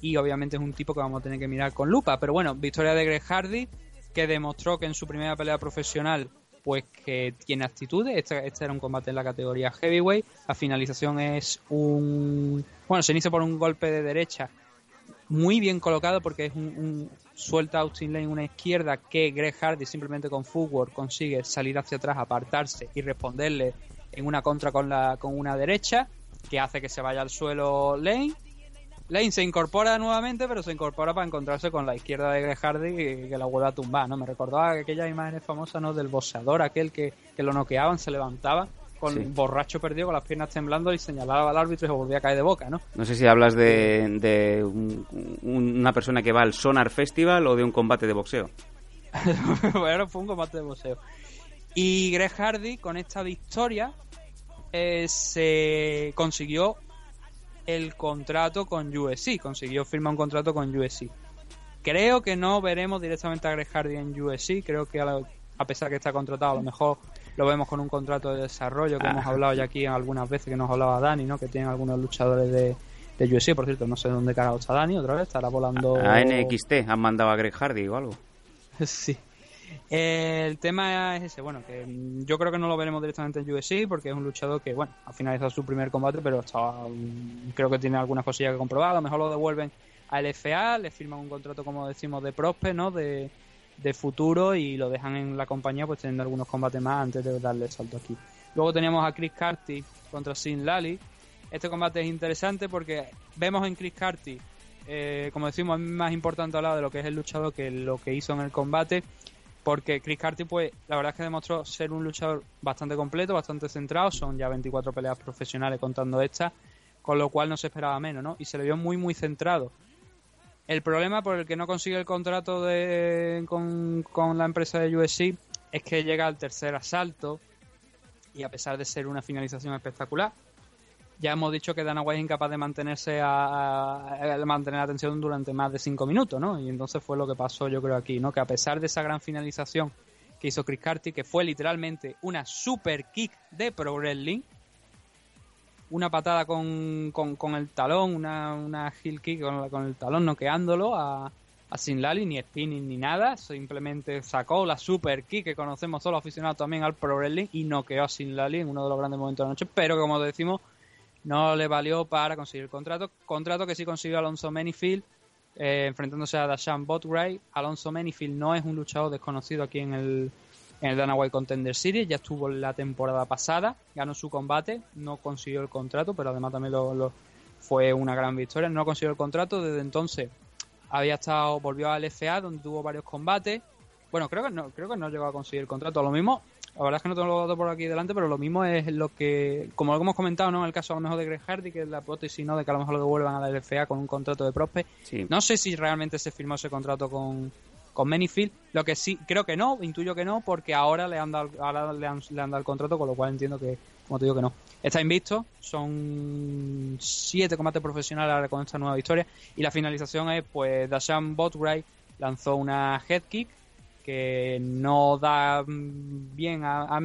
Speaker 2: Y obviamente es un tipo que vamos a tener que mirar con lupa. Pero bueno, victoria de Greg Hardy, que demostró que en su primera pelea profesional pues que tiene actitudes. Este, este, era un combate en la categoría heavyweight. La finalización es un... Bueno, se inicia por un golpe de derecha muy bien colocado porque es un, un suelta Austin Lane una izquierda que Greg Hardy simplemente con footwork consigue salir hacia atrás, apartarse y responderle en una contra con, la, con una derecha que hace que se vaya al suelo Lane. Lane se incorpora nuevamente, pero se incorpora para encontrarse con la izquierda de Greg Hardy y que la vuelve a tumbar, ¿no? Me recordaba aquellas imágenes famosas, ¿no? Del boxeador, aquel que, que lo noqueaban, se levantaba con sí. borracho perdido, con las piernas temblando y señalaba al árbitro y se volvía a caer de boca, ¿no?
Speaker 1: No sé si hablas de, de un, una persona que va al Sonar Festival o de un combate de boxeo. [LAUGHS]
Speaker 2: bueno, fue un combate de boxeo. Y Greg Hardy, con esta victoria, eh, se consiguió el contrato con USC, consiguió firmar un contrato con USC. Creo que no veremos directamente a Greg Hardy en USC, creo que a, la, a pesar que está contratado, a lo mejor lo vemos con un contrato de desarrollo que ah. hemos hablado ya aquí algunas veces que nos hablaba Dani, ¿no? Que tienen algunos luchadores de, de UFC, por cierto, no sé dónde carajo está Dani, otra vez estará volando.
Speaker 1: A, a NXT han mandado a Greg Hardy o algo. [LAUGHS]
Speaker 2: sí. El tema es ese, bueno, que yo creo que no lo veremos directamente en UFC porque es un luchador que, bueno, ha finalizado su primer combate, pero estaba, creo que tiene algunas cosillas que comprobar. A lo mejor lo devuelven a LFA, le firman un contrato, como decimos, de prospe, ¿no? De, de futuro y lo dejan en la compañía pues teniendo algunos combates más antes de darle el salto aquí. Luego teníamos a Chris Carty contra Sin Lally. Este combate es interesante porque vemos en Chris Carty, eh, como decimos, es más importante hablar de lo que es el luchador que lo que hizo en el combate. Porque Chris Carty, pues, la verdad es que demostró ser un luchador bastante completo, bastante centrado. Son ya 24 peleas profesionales contando esta, con lo cual no se esperaba menos, ¿no? Y se le vio muy, muy centrado. El problema por el que no consigue el contrato de, con, con, la empresa de USC es que llega al tercer asalto y a pesar de ser una finalización espectacular, ya hemos dicho que Dana White es incapaz de mantenerse a, mantener la atención durante más de cinco minutos, ¿no? Y entonces fue lo que pasó yo creo aquí, ¿no? Que a pesar de esa gran finalización que hizo Chris Carty, que fue literalmente una super kick de Pro Wrestling, una patada con, con, con el talón, una, una heel kick con, con el talón noqueándolo a, a Sin Lali, ni spinning ni nada, simplemente sacó la super kick que conocemos todos los aficionados también al Pro Wrestling y noqueó a Sin Lali en uno de los grandes momentos de la noche, pero como decimos, no le valió para conseguir el contrato, contrato que sí consiguió Alonso Menifield eh, enfrentándose a Dashan Botwright. Alonso Menifield no es un luchador desconocido aquí en el, en el Contender Series, ya estuvo la temporada pasada, ganó su combate, no consiguió el contrato, pero además también lo, fue una gran victoria, no consiguió el contrato, desde entonces había estado, volvió al FA donde tuvo varios combates, bueno, creo que no, creo que no llegó a conseguir el contrato, lo mismo, la verdad es que no tengo los datos por aquí delante, pero lo mismo es lo que, como lo hemos comentado, ¿no? En el caso a lo mejor de Greg Hardy, que es la hipótesis, ¿no? De que a lo mejor lo devuelvan a la LFA con un contrato de prospe.
Speaker 1: Sí.
Speaker 2: No sé si realmente se firmó ese contrato con, con Manyfield. Lo que sí, creo que no, intuyo que no, porque ahora le han dado, ahora le han, le han dado el contrato, con lo cual entiendo que, como te digo, que no. Está invisto, son siete combates profesionales ahora con esta nueva victoria. Y la finalización es, pues, Dashan Botwright lanzó una head kick que no da bien a, a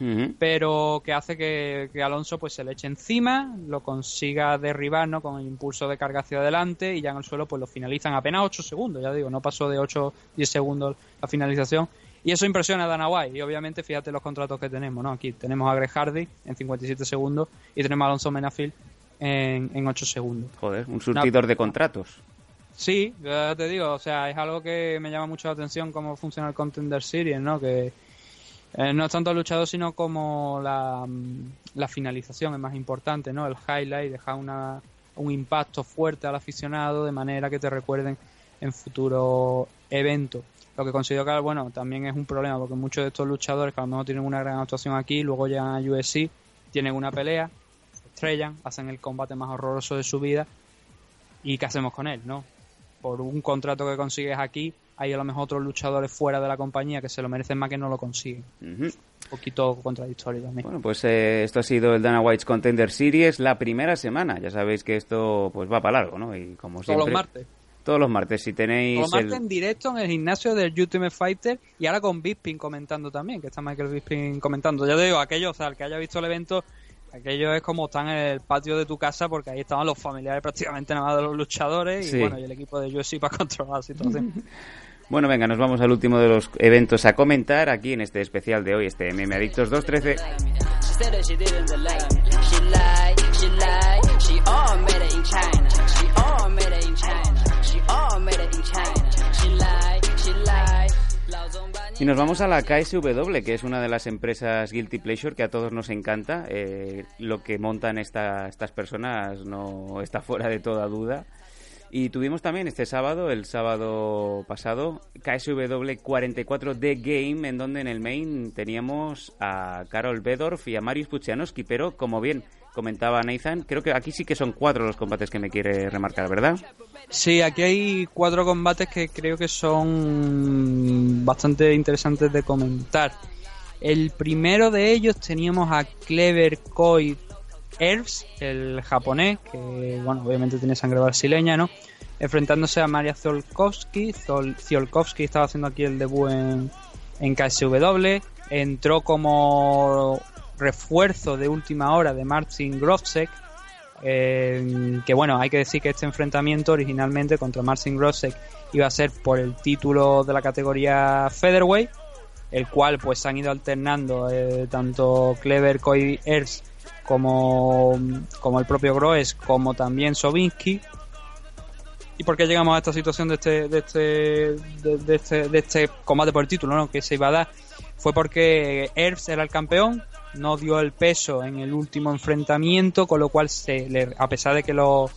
Speaker 1: Uh -huh.
Speaker 2: pero que hace que, que, Alonso pues se le eche encima, lo consiga derribar ¿no? con el impulso de carga hacia adelante y ya en el suelo pues lo finalizan apenas 8 segundos, ya digo, no pasó de 8 10 segundos la finalización Y eso impresiona a Dana White. Y obviamente, fíjate los contratos que tenemos, ¿no? Aquí tenemos a Greg Hardy en 57 segundos y tenemos a Alonso Menafield en, en 8 segundos.
Speaker 1: Joder, un surtidor de contratos.
Speaker 2: Sí, ya te digo, o sea, es algo que me llama mucho la atención cómo funciona el Contender Series, ¿no? Que eh, no es tanto el luchador, sino como la, mm, la finalización es más importante, ¿no? El highlight, deja una, un impacto fuerte al aficionado de manera que te recuerden en futuro eventos. Lo que considero que, bueno, también es un problema porque muchos de estos luchadores que a lo mejor tienen una gran actuación aquí, luego llegan a UFC, tienen una pelea, se estrellan, hacen el combate más horroroso de su vida y ¿qué hacemos con él, no? Por un contrato que consigues aquí, hay a lo mejor otros luchadores fuera de la compañía que se lo merecen más que no lo consiguen. Un poquito contradictorio también.
Speaker 1: Bueno, pues eh, esto ha sido el Dana White's Contender Series, la primera semana. Ya sabéis que esto pues va para largo, ¿no? Y como
Speaker 2: Todos
Speaker 1: siempre,
Speaker 2: los martes.
Speaker 1: Todos los martes, si tenéis
Speaker 2: Todos los martes
Speaker 1: el-
Speaker 2: en directo en el gimnasio del Ultimate Fighter y ahora con Bisping comentando también, que está Michael Bisping comentando. Ya te digo, aquello, o sea, el que haya visto el evento, aquello es como estar en el patio de tu casa porque ahí estaban los familiares prácticamente nada más de los luchadores
Speaker 1: Sí.
Speaker 2: y bueno, y el equipo de UFC para [LAUGHS] controlar la situación. [LAUGHS]
Speaker 1: Bueno, venga, nos vamos al último de los eventos a comentar aquí en este especial de hoy, este MM Adictos 213. Y nos vamos a la KSW, que es una de las empresas Guilty Pleasure que a todos nos encanta. Eh, lo que montan esta- estas personas no está fuera de toda duda. Y tuvimos también este sábado, el sábado pasado, KSW 44 The Game, en donde en el main teníamos a Carol Bedorf y a Marius Puccianowski, pero como bien comentaba Nathan, creo que aquí sí que son cuatro los combates que me quiere remarcar, ¿verdad?
Speaker 2: Sí, aquí hay cuatro combates que creo que son bastante interesantes de comentar. El primero de ellos teníamos a Clever Koi Herbs, el japonés, que bueno, obviamente tiene sangre brasileña, ¿no? Enfrentándose a Maria Ziolkowski. Zol- Ziolkowski estaba haciendo aquí el debut en, en KSW. Entró como refuerzo de última hora de Martin Grofsek. Eh, que bueno, hay que decir que este enfrentamiento originalmente contra Marcin Grosek iba a ser por el título de la categoría Featherweight, el cual pues se han ido alternando eh, tanto Clever Koi Ers como, como el propio Groes, como también Sobinsky. ¿Y por qué llegamos a esta situación de este, de este, de, este, de este combate por el título ¿no? que se iba a dar? Fue porque Herbs era el campeón, no dio el peso en el último enfrentamiento, con lo cual se le, a pesar de que lo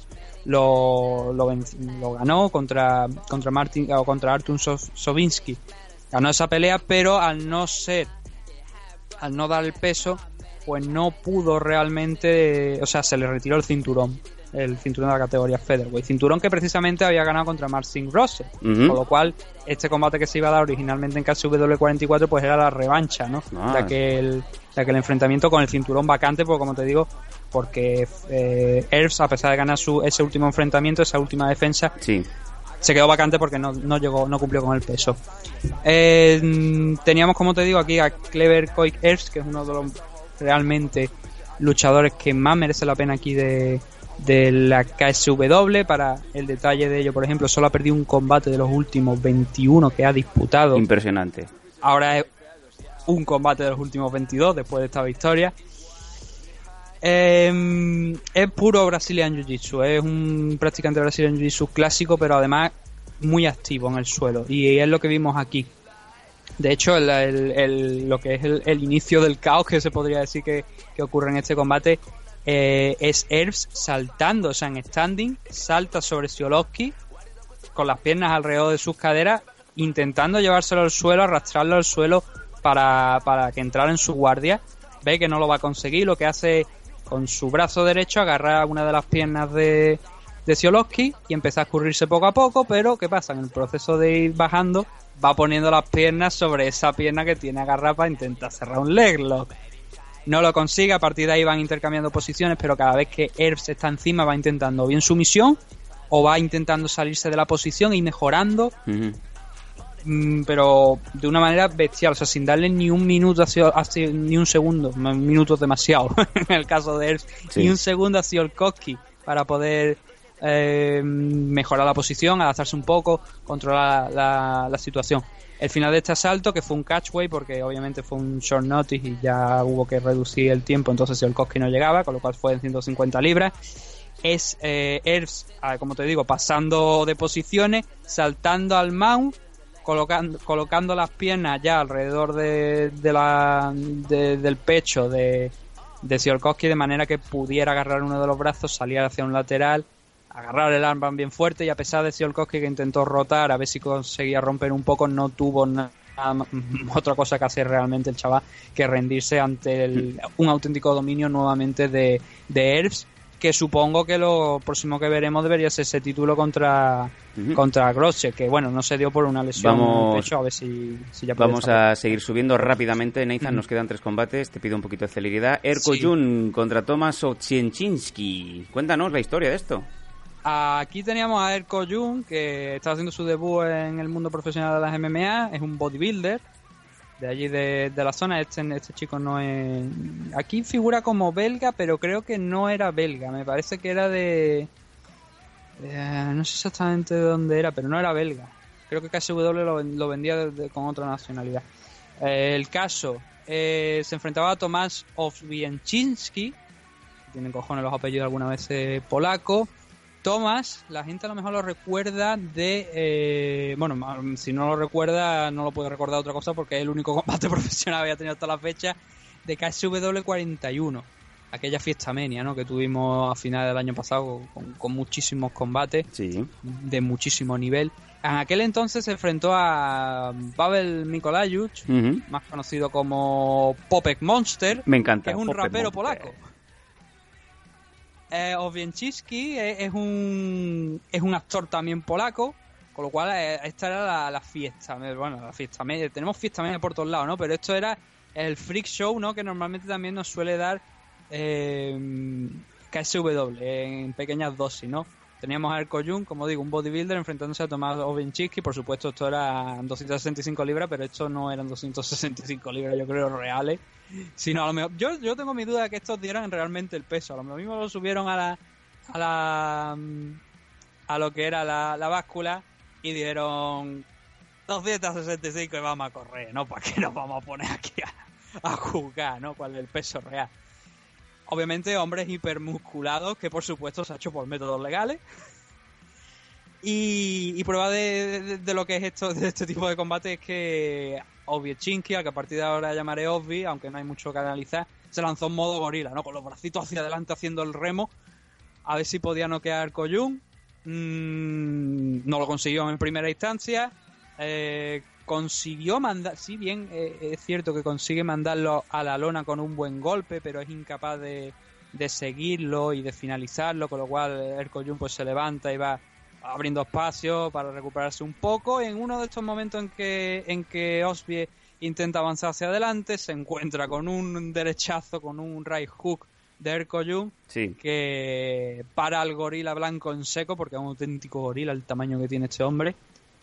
Speaker 2: lo, lo, lo ganó contra contra Martin o contra Artur So- Sobinsky, ganó esa pelea, pero al no ser al no dar el peso, pues no pudo realmente, o sea, se le retiró el cinturón, el cinturón de la categoría Featherweight, cinturón que precisamente había ganado contra Marcin Rose, con lo cual este combate que se iba a dar originalmente en KSW 44 pues era la revancha, ¿no?
Speaker 1: Ah.
Speaker 2: De aquel de aquel enfrentamiento con el cinturón vacante, porque como te digo, porque eh, Herbs, a pesar de ganar su, ese último enfrentamiento, esa última defensa,
Speaker 1: Sí.
Speaker 2: se quedó vacante porque no, no llegó, no cumplió con el peso. Eh, teníamos, como te digo, aquí a Clever Koik Herbs, que es uno de los realmente luchadores que más merece la pena aquí de, de la KSW. Para el detalle de ello, por ejemplo, solo ha perdido un combate de los últimos 21 que ha disputado.
Speaker 1: Impresionante.
Speaker 2: Ahora es un combate de los últimos 22 después de esta victoria. Eh, es puro Brazilian Jiu-Jitsu, es un practicante Brazilian Jiu-Jitsu clásico, pero además muy activo en el suelo. Y es lo que vimos aquí. De hecho, el- el- lo que es el, inicio del caos que se podría decir que, que ocurre en este combate eh, es Herbs saltando, o sea, en standing, salta sobre Siolowski con las piernas alrededor de sus caderas, intentando llevárselo al suelo, arrastrarlo al suelo para, para que entrara en su guardia. Ve que no lo va a conseguir, lo que hace con su brazo derecho agarrar una de las piernas de, de y empieza a escurrirse poco a poco, pero ¿qué pasa? En el proceso de ir bajando, va poniendo las piernas sobre esa pierna que tiene agarrada para intentar cerrar un leg lock. No lo consigue, a partir de ahí van intercambiando posiciones, pero cada vez que Herbs está encima va intentando bien su misión o va intentando salirse de la posición y mejorando, pero de una manera bestial, o sea, sin darle ni un minuto, hacia, hacia- ni un segundo, no, un minuto es demasiado [LAUGHS] en el caso de
Speaker 1: Sí.
Speaker 2: ni un segundo a Siolkowski para poder eh, mejorar la posición, adaptarse un poco, controlar la, la situación. El final de este asalto, que fue un catchway, porque obviamente fue un short notice y ya hubo que reducir el tiempo, entonces el Koski no llegaba, con lo cual fue en 150 libras. Es eh, ah, como te digo, pasando de posiciones, saltando al mount, colocando, colocando las piernas ya alrededor de, de la, de- del pecho de, de de manera que pudiera agarrar uno de los brazos, salir hacia un lateral, agarrar el armband bien fuerte y a pesar de Siolkowski que intentó rotar a ver si conseguía romper un poco, no tuvo na- nada [LAUGHS] otra cosa que hacer realmente el chaval que rendirse ante el- un auténtico dominio nuevamente de, de que supongo que lo próximo que veremos debería ser ese título contra
Speaker 1: Ujú.
Speaker 2: contra Grosche, que bueno, no se dio por una lesión
Speaker 1: Vamos-
Speaker 2: pecho, a ver si, si ya
Speaker 1: Vamos a seguir subiendo rápidamente. Nathan, nos quedan tres combates. Te pido un poquito de celeridad. Erko
Speaker 2: Sí.
Speaker 1: Jun contra Tomas Ochienchinsky. Cuéntanos la historia de esto.
Speaker 2: Aquí teníamos a Erko Jun, que está haciendo su debut en el mundo profesional de las MMA, es un bodybuilder de allí de, de la zona. Este, este chico no es. Aquí figura como belga, pero creo que no era belga. Me parece que era de. eh, no sé exactamente de dónde era, pero no era belga. Creo que KSW lo, lo vendía de- con otra nacionalidad. Eh, el caso eh, se enfrentaba a Tomás Owieńczynski, que tienen cojones los apellidos alguna vez eh, polaco. Thomas, la gente a lo mejor lo recuerda de. eh, bueno, si no lo recuerda, no lo puede recordar otra cosa porque es el único [LAUGHS] combate profesional que había tenido hasta la fecha de KSW 41. Aquella fiesta menia ¿no? que tuvimos a finales del año pasado con, con muchísimos combates
Speaker 1: Sí.
Speaker 2: de muchísimo nivel. En aquel entonces se enfrentó a Pavel Mikolayuc,
Speaker 1: Ujú.
Speaker 2: más conocido como Popek Monster,
Speaker 1: Me encanta.
Speaker 2: que es un
Speaker 1: Popek
Speaker 2: rapero
Speaker 1: Monster.
Speaker 2: polaco. Eh, es, un es un actor también polaco, con lo cual eh, esta era la, fiesta, bueno, la fiesta media, tenemos fiesta media por todos lados, ¿no? Pero esto era el freak show, ¿no? Que normalmente también nos suele dar eh, KSW en pequeñas dosis, ¿no? Teníamos a Erko como digo, un bodybuilder enfrentándose a Tomás Owieczicki, por supuesto esto era 265 libras, pero esto no eran 265 libras, yo creo, reales. Sino a lo mejor, yo, yo tengo mi duda de que estos dieran realmente el peso. A lo mejor mismo lo subieron a la, a la, mm, a lo que era la, la báscula y dieron 265 y vamos a correr, ¿no? ¿Para qué nos vamos a poner aquí a, a jugar, ¿no? ¿Cuál es el peso real? Obviamente hombres hipermusculados que por supuesto se ha hecho por métodos legales. Y, y prueba de, de- lo que es esto, de este tipo de combate es que Obiechinski, al que a partir de ahora llamaré Obvi, aunque no hay mucho que analizar, se lanzó en modo gorila, ¿no? Con los bracitos hacia adelante haciendo el remo, a ver si podía noquear Koyun. Mm, no lo consiguió en primera instancia. Eh, consiguió mandar, si bien eh, es cierto que consigue mandarlo a la lona con un buen golpe, pero es incapaz de, de seguirlo y de finalizarlo, con lo cual el Koyun pues se levanta y va abriendo espacio para recuperarse un poco. En uno de estos momentos en que, en que Osbie intenta avanzar hacia adelante, se encuentra con un derechazo, con un right hook de Erkoyun
Speaker 1: Sí.
Speaker 2: que para al gorila blanco en seco, porque es un auténtico gorila el tamaño que tiene este hombre,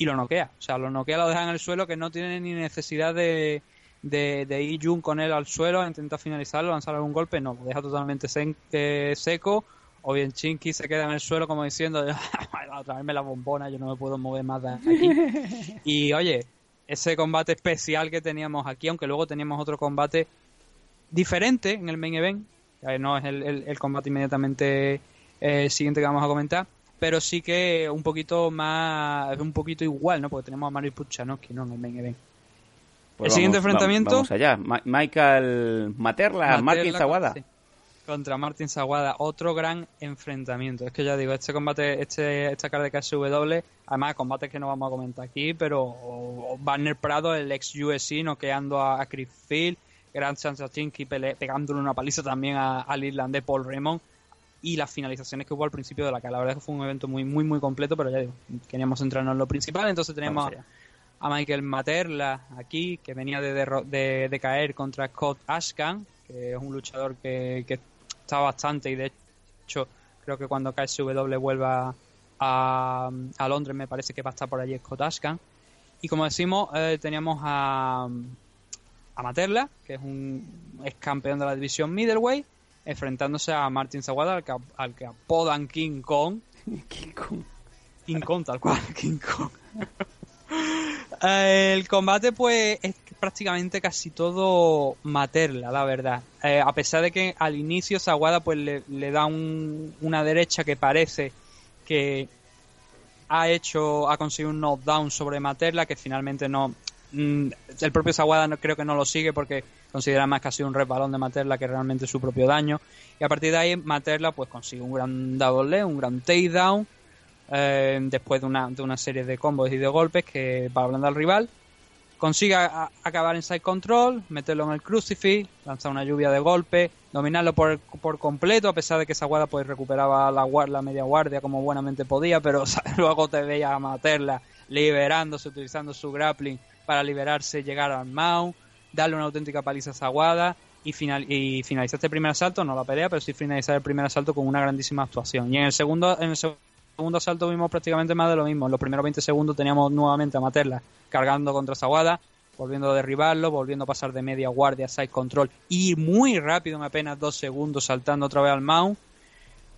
Speaker 2: y lo noquea. O sea, lo noquea, lo deja en el suelo, que no tiene ni necesidad de, de, de ir Jun con él al suelo, intenta finalizarlo, lanzar algún golpe, no, lo deja totalmente sen- eh, seco. O bien Chinky se queda en el suelo como diciendo, [LAUGHS] otra vez me la bombona, yo no me puedo mover más de aquí. [LAUGHS] y oye, ese combate especial que teníamos aquí, aunque luego teníamos otro combate diferente en el main event, no es el, el- el combate inmediatamente eh, siguiente que vamos a comentar, pero sí que un poquito más, un poquito igual, ¿no? Porque tenemos a Mario Puchanowski, ¿no? En el main event.
Speaker 1: Pues
Speaker 2: el siguiente enfrentamiento.
Speaker 1: Vamos allá. Ma- Michael Materla,
Speaker 2: Materla
Speaker 1: Zawada.
Speaker 2: sí, Contra Martin Zaguada, otro gran enfrentamiento. Es que ya digo, este combate, este, esta cara de KSW, además combates que no vamos a comentar aquí, pero Banner Prado, el ex USC, noqueando a, a Chris Field, Grant Sanchez pegándole una paliza también al irlandés Paul Raymond y las finalizaciones que hubo al principio de la cara. La verdad es que fue un evento muy, muy, muy completo, pero ya digo, queríamos centrarnos en lo principal, entonces tenemos a Michael Materla aquí, que venía de, de, de caer contra Scott Ashkan, que es un luchador que, que está bastante y de hecho creo que cuando KSW vuelva a, a Londres me parece que va a estar por allí Scott Ashkan. Y como decimos, eh, teníamos a, a Materla, que es un ex campeón de la división Middleweight, enfrentándose a Martin Zawada, al que, al que apodan King Kong, [LAUGHS]
Speaker 1: King Kong.
Speaker 2: King Kong, tal cual, [LAUGHS] King Kong. Eh, el combate, pues, es prácticamente casi todo materla, la verdad. Eh, a pesar de que al inicio Sawada, pues, le, le da un- una derecha que parece que ha hecho, ha conseguido un knockdown sobre Materla, que finalmente no. mm, el propio Sawada no, creo que no lo sigue porque considera más que ha sido un resbalón de Materla que realmente su propio daño. Y a partir de ahí, Materla pues consigue un gran double leg, un gran takedown, eh, después de una, de una serie de combos y de golpes que va hablando al rival. Consigue acabar en side control, meterlo en el crucifix, lanzar una lluvia de golpes, dominarlo por, por completo, a pesar de que Sawada pues recuperaba la, la media guardia como buenamente podía, pero [LAUGHS] luego te veía a Materla liberándose, utilizando su grappling para liberarse, llegar al mount, darle una auténtica paliza a Sawada y, final, y finalizar este primer asalto, no la pelea, pero sí finalizar el primer asalto con una grandísima actuación. Y en el segundo, en el seg- segundo asalto vimos prácticamente más de lo mismo. En los primeros 20 segundos teníamos nuevamente a Materla cargando contra Sawada, volviendo a derribarlo, volviendo a pasar de media guardia a side control y muy rápido en apenas dos segundos saltando otra vez al mount.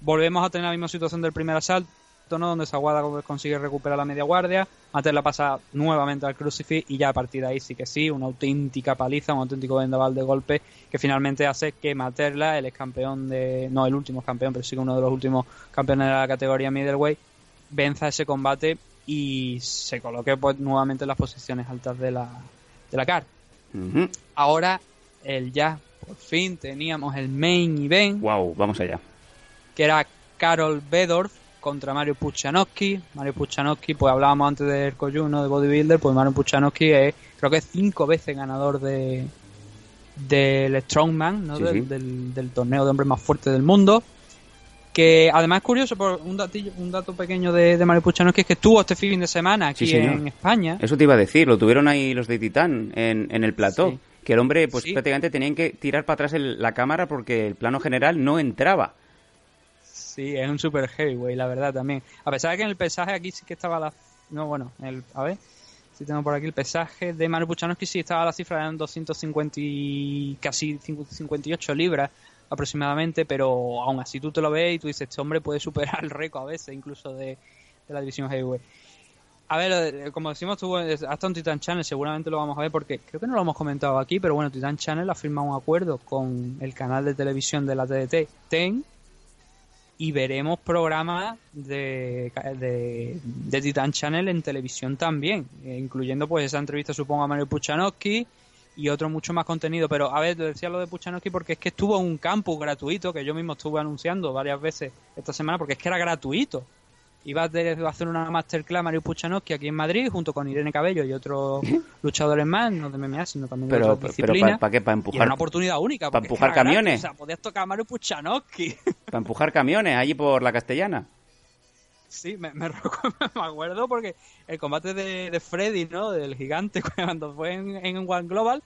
Speaker 2: Volvemos a tener la misma situación del primer asalto, ¿no? donde Sawada consigue recuperar la media guardia, Materla pasa nuevamente al crucifix y ya a partir de ahí sí que sí, una auténtica paliza, un auténtico vendaval de golpe que finalmente hace que Materla, el ex campeón de, no el último campeón, pero sí que uno de los últimos campeones de la categoría middleweight, venza ese combate y se coloque pues nuevamente en las posiciones altas de la, de la CAR. Ahora, el ya, por fin teníamos el main event
Speaker 1: Wow, vamos allá.
Speaker 2: que era Carol Bedorf contra Mario Puchanowski. Mario Puchanowski, pues hablábamos antes del Coyuno de Bodybuilder, pues Mario Puchanowski es, creo que es cinco veces ganador de del Strongman, ¿no?
Speaker 1: Sí,
Speaker 2: del,
Speaker 1: sí.
Speaker 2: del- del torneo de hombres más fuerte del mundo. Que además es curioso, por un, datillo, un dato pequeño de, de Mario Puchanowski es que estuvo este fin de semana aquí
Speaker 1: Sí,
Speaker 2: en España.
Speaker 1: Eso te iba a decir, lo tuvieron ahí los de Titán en, en el plató. Que el hombre, pues prácticamente tenían que tirar para atrás el- la cámara porque el plano general no entraba.
Speaker 2: Sí, es un super heavyweight, la verdad también. A pesar de que en el pesaje aquí sí que estaba la. No, bueno, el, a ver. Si tengo por aquí el pesaje de Mario Puchanowski, sí estaba la cifra, eran 250 y casi 58 libras aproximadamente, pero aún así tú te lo ves y tú dices, este hombre puede superar el récord a veces, incluso de, de la división heavyweight. A ver, eh, como decimos, tuvo hasta un Titan Channel, seguramente lo vamos a ver porque creo que no lo hemos comentado aquí, pero bueno, Titan Channel ha firmado un acuerdo con el canal de televisión de la TDT, TEN, y veremos programas de, de, de Titan Channel en televisión también, eh, incluyendo pues esa entrevista supongo a Mario Puchanowski y otro mucho más contenido. Pero a ver, te decía lo de Puchanowski porque es que estuvo en un campus gratuito que yo mismo estuve anunciando varias veces esta semana porque es que era gratuito. Iba a hacer una masterclass Mario Puchanowski aquí en Madrid junto con Irene Cabello y otros luchadores más, no de MMA, sino también de
Speaker 1: Pero,
Speaker 2: otras
Speaker 1: pero
Speaker 2: disciplinas.
Speaker 1: ¿para qué? ¿Para
Speaker 2: Y era
Speaker 1: empujar,
Speaker 2: una oportunidad única.
Speaker 1: ¿Para empujar
Speaker 2: gratis,
Speaker 1: camiones?
Speaker 2: O sea, podías tocar a Mario Puchanowski.
Speaker 1: Para empujar camiones allí por la castellana?
Speaker 2: Sí, me, [LAUGHS] me, acuerdo porque el combate de, de Freddy, ¿no? Del gigante, [LAUGHS] cuando fue en, en One Global,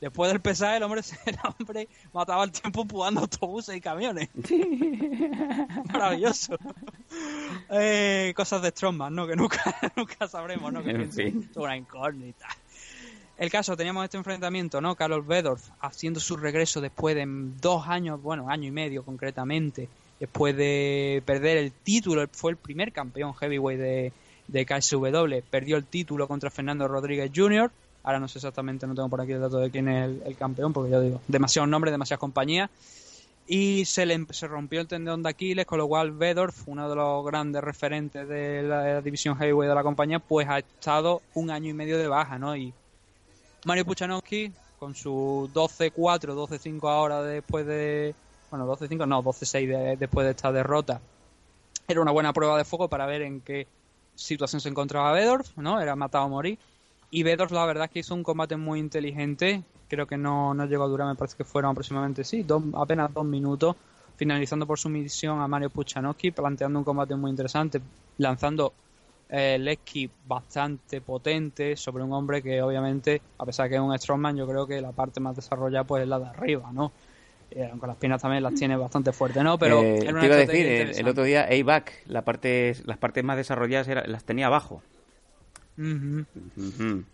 Speaker 2: después del pesaje, el hombre, el hombre mataba el tiempo empujando autobuses y camiones. [LAUGHS] Maravilloso. Eh, cosas de Strongman, ¿no? Que nunca, nunca sabremos, ¿no? Que
Speaker 1: En fin.
Speaker 2: una incógnita. El caso, teníamos este enfrentamiento, ¿no? Carol Bedorf haciendo su regreso después de dos años, bueno, año y medio concretamente, después de perder el título, fue el primer campeón heavyweight de, de KSW, perdió el título contra Fernando Rodríguez Jr., ahora no sé exactamente, no tengo por aquí el dato de quién es el, campeón, porque ya digo, demasiados nombres, demasiadas compañías, y se le se rompió el tendón de Aquiles, con lo cual Bedorf, uno de los grandes referentes de la división heavyweight de la compañía, pues ha estado un año y medio de baja, ¿no? Y Mario Puchanowski, con su 12-4, 12-5 ahora después de... Bueno, 12-5, no, 12-6 de- después de esta derrota. Era una buena prueba de fuego para ver en qué situación se encontraba Bedorf, ¿no? Era matado o morir. Y Bedorf, la verdad es que hizo un combate muy inteligente. Creo que no, no llegó a durar, me parece que fueron aproximadamente, sí, dos- apenas dos minutos. Finalizando por sumisión a Mario Puchanowski, planteando un combate muy interesante, lanzando eh, el esqui bastante potente sobre un hombre que obviamente, a pesar de que es un strongman, yo creo que la parte más desarrollada pues es la de arriba, ¿no? Eh, aunque las piernas también las tiene bastante fuertes, ¿no? Pero
Speaker 1: Eh, te iba a decir, el, otro día, A-Back, la parte, las partes más desarrolladas era- las tenía abajo.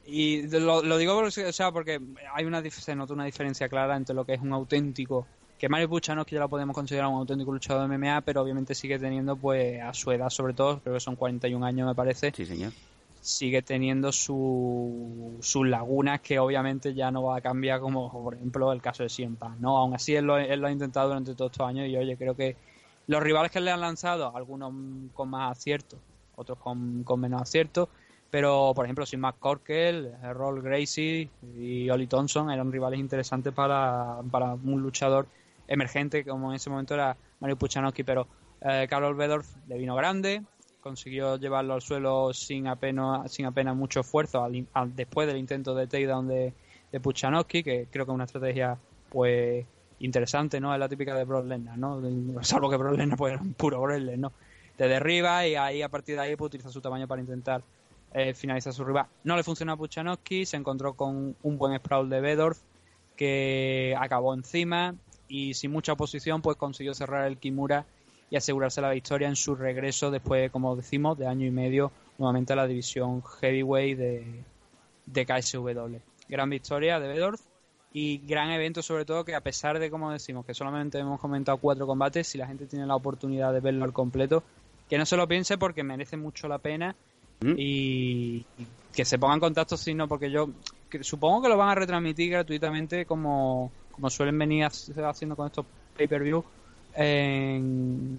Speaker 2: Y lo, lo digo porque, o sea, porque hay una se nota una diferencia clara entre lo que es un auténtico que Mario Puchanovsky ya lo podemos considerar un auténtico luchador de MMA, pero obviamente sigue teniendo, pues, a su edad sobre todo, creo que son 41 años me parece,
Speaker 1: Sí, señor.
Speaker 2: sigue teniendo su, sus lagunas que obviamente ya no va a cambiar como por ejemplo el caso de Punk, ¿no? Aún así él lo, él lo ha intentado durante todos estos años y oye, creo que los rivales que le han lanzado, algunos con más acierto, otros con, con menos acierto, pero por ejemplo sin Matt Corkel, Roll Gracie y Oli Thompson eran rivales interesantes para, para un luchador emergente como en ese momento era Mario Puchanowski, pero eh, Carol Bedorf le vino grande, consiguió llevarlo al suelo sin apenas, sin apenas mucho esfuerzo al después del intento de takedown de, de Puchanowski, que creo que es una estrategia pues interesante, ¿no? Es la típica de Brock Lesnar, ¿no? [LAUGHS] Salvo que Brock Lesnar pues era un puro wrestler, ¿no? Te derriba y ahí a partir de ahí pues, utiliza su tamaño para intentar eh, finalizar su rival. No le funcionó a Puchanowski, se encontró con un buen sprawl de Bedorf que acabó encima y sin mucha oposición pues consiguió cerrar el Kimura y asegurarse la victoria en su regreso después, como decimos, de año y medio nuevamente a la división heavyweight de, de KSW. Gran victoria de Bedorf y gran evento sobre todo que a pesar de, como decimos, que solamente hemos comentado cuatro combates, si la gente tiene la oportunidad de verlo al completo, que no se lo piense porque merece mucho la pena
Speaker 1: Mm.
Speaker 2: y que se ponga en contacto si no, porque yo que supongo que lo van a retransmitir gratuitamente como, como suelen venir hac- haciendo con estos pay-per-view en,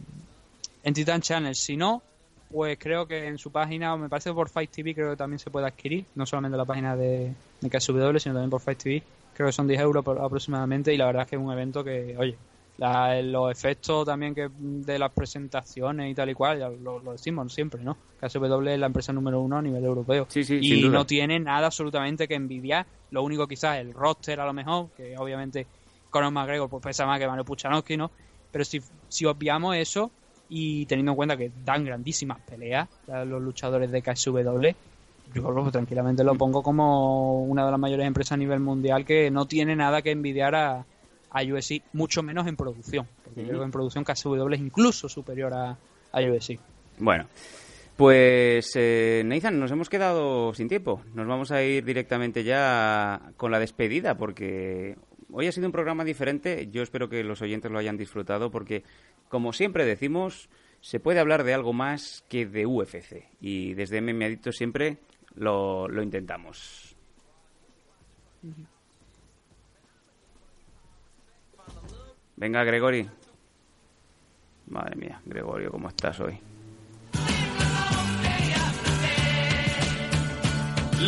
Speaker 2: en Titan Channel. Si no, pues creo que en su página, o me parece por Fight TV, creo que también se puede adquirir, no solamente la página de, de KSW, sino también por Fight TV. Creo que son 10 euros aproximadamente y la verdad es que es un evento que, oye, la- los efectos también que de las presentaciones y tal y cual, ya lo, lo decimos siempre, ¿no? KSW es la empresa número uno a nivel europeo.
Speaker 1: Sí, sí,
Speaker 2: y no tiene nada absolutamente que envidiar. Lo único quizás el roster a lo mejor, que obviamente Conor McGregor pues pesa más que Mario Puchanowski, ¿no? Pero si, si obviamos eso y teniendo en cuenta que dan grandísimas peleas a los luchadores de KSW, yo pues, tranquilamente lo pongo como una de las mayores empresas a nivel mundial que no tiene nada que envidiar a, a mucho menos en producción. Porque creo que en producción KSW es incluso superior a, a.
Speaker 1: Bueno, pues eh, Nathan, nos hemos quedado sin tiempo. Nos vamos a ir directamente ya con la despedida porque hoy ha sido un programa diferente. Yo espero que los oyentes lo hayan disfrutado porque, como siempre decimos, se puede hablar de algo más que de UFC. Y desde MMA siempre lo, lo intentamos. Venga, Gregory. Madre mía, Gregorio, ¿cómo estás hoy?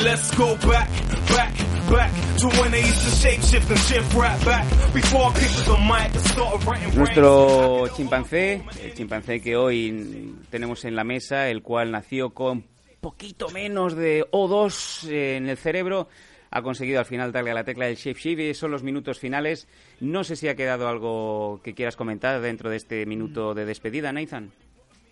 Speaker 3: Let's go back, back, back to when they used to shape shift and shift right back. Before I picked the mic and started writing
Speaker 1: Nuestro chimpancé, el chimpancé que hoy tenemos en la mesa, el cual nació con poquito menos de O2 en el cerebro, ha conseguido al final darle a la tecla del Shape Shift y son los minutos finales. No sé si ha quedado algo que quieras comentar dentro de este minuto de despedida, Nathan.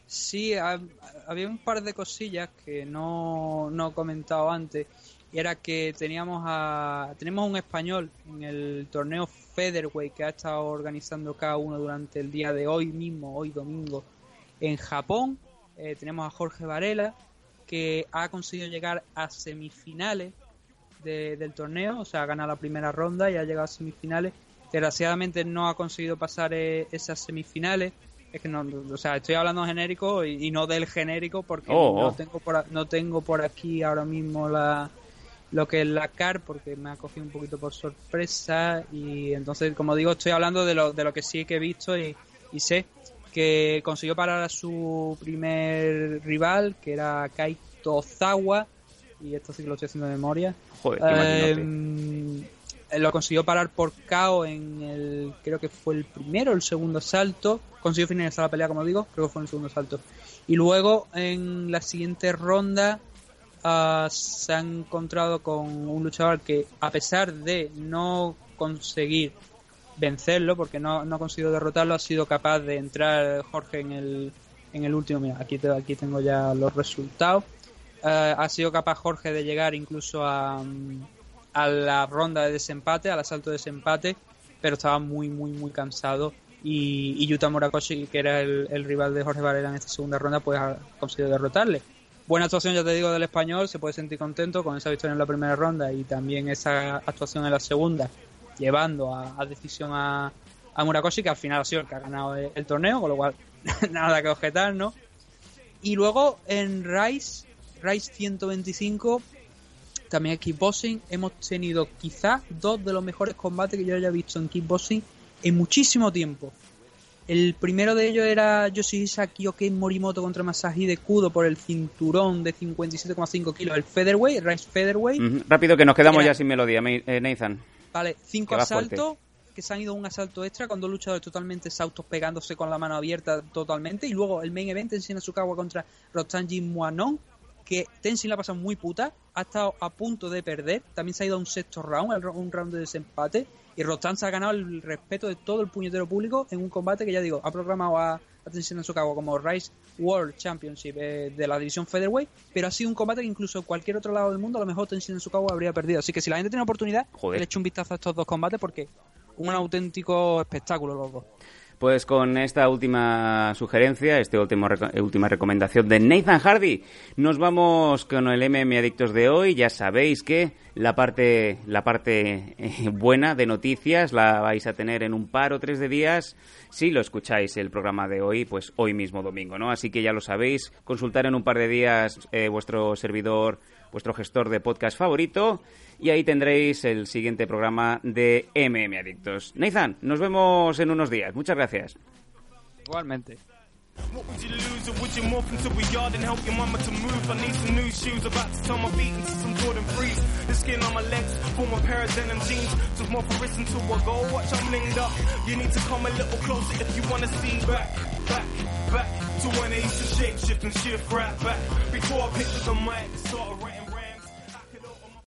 Speaker 2: Sí, ha- había un par de cosillas que no, no he comentado antes. Y era que teníamos a, tenemos un español en el torneo Featherweight que ha estado organizando cada uno durante el día de hoy mismo, hoy domingo, en Japón. Eh, tenemos a Jorge Varela que ha conseguido llegar a semifinales de- del torneo, o sea, ha ganado la primera ronda y ha llegado a semifinales. Desgraciadamente no ha conseguido pasar eh, esas semifinales. Es que no, o sea, estoy hablando genérico y, y no del genérico porque
Speaker 1: Oh,
Speaker 2: no
Speaker 1: oh.
Speaker 2: tengo por no tengo por aquí ahora mismo la lo que es la CAR porque me ha cogido un poquito por sorpresa y entonces como digo estoy hablando de lo, de lo que sí que he visto y, y sé que consiguió parar a su primer rival que era Kaito Ozawa y esto sí que lo estoy haciendo de memoria.
Speaker 1: Joder.
Speaker 2: Em, eh, lo consiguió parar por KO en el creo que fue el primero o el segundo salto. Consiguió finalizar la pelea como digo creo que fue en el segundo salto. Y luego en la siguiente ronda ah, se ha encontrado con un luchador que a pesar de no conseguir vencerlo porque no, no ha conseguido derrotarlo ha sido capaz de entrar Jorge en el en el último. Mira aquí te- aquí tengo ya los resultados Eh, ha sido capaz Jorge de llegar incluso a, a la ronda de desempate, al asalto de desempate, pero estaba muy, muy, muy cansado. Y, y Yuta Murakoshi, que era el, rival de Jorge Varela en esta segunda ronda, pues ha conseguido derrotarle. Buena actuación, ya te digo, del español, se puede sentir contento con esa victoria en la primera ronda y también esa actuación en la segunda, llevando a, a decisión a, a Murakoshi, que al final ha sido el que ha ganado el, torneo, con lo cual [LAUGHS] nada que objetar, ¿no? Y luego en Rise, Rise 125, también kickboxing, hemos tenido quizás dos de los mejores combates que yo haya visto en kickboxing en muchísimo tiempo. El primero de ellos era Yoshihisa Kyoken Morimoto contra Masahi de Kudo por el cinturón de 57,5 kilos, el Featherweight, Rise Featherweight.
Speaker 1: Rápido, que nos quedamos
Speaker 2: Era-
Speaker 1: ya sin melodía, Me- eh, Nathan.
Speaker 2: Vale, cinco
Speaker 1: Que
Speaker 2: asaltos que se han ido a un asalto extra con dos luchadores totalmente exhaustos pegándose con la mano abierta totalmente. Y luego el main event, Tenshin Asukawa contra Rotanji Muanon, que Tenshin la ha pasado muy puta, ha estado a punto de perder. También se ha ido a un sexto round, un round de desempate. Y Rotan se ha ganado el respeto de todo el puñetero público en un combate que ya digo, ha programado a, a Tenshin Asukawa como Rise World Championship eh, de la división Featherweight, pero ha sido un combate que incluso en cualquier otro lado del mundo a lo mejor Tenshin Asukawa habría perdido. Así que si la gente tiene oportunidad,
Speaker 1: Joder.
Speaker 2: le echo un vistazo a estos dos combates porque un auténtico espectáculo los dos.
Speaker 1: Pues con esta última sugerencia, esta última, última recomendación de Nathan Hardy, nos vamos con el MM Adictos de hoy. Ya sabéis que la parte, la parte eh, buena de noticias la vais a tener en un par o tres de días si lo escucháis el programa de hoy, pues hoy mismo domingo, ¿no? Así que ya lo sabéis, consultar en un par de días eh, vuestro servidor, vuestro gestor de podcast favorito y ahí tendréis el siguiente programa de MM Adictos. Nathan, nos vemos en unos días. Muchas gracias.
Speaker 2: Igualmente.
Speaker 3: What would you lose or would you morph into a yard and help your mama to move? I need some new shoes, about to turn my feet into some Jordan 3s. The skin on my legs form a pair of denim jeans. Took more for wrist until I go watch I'm blinged up. You need to come a little closer if you wanna see back, back, back to when I used to shape shift and shift right back. Before I picked up the mic, started writing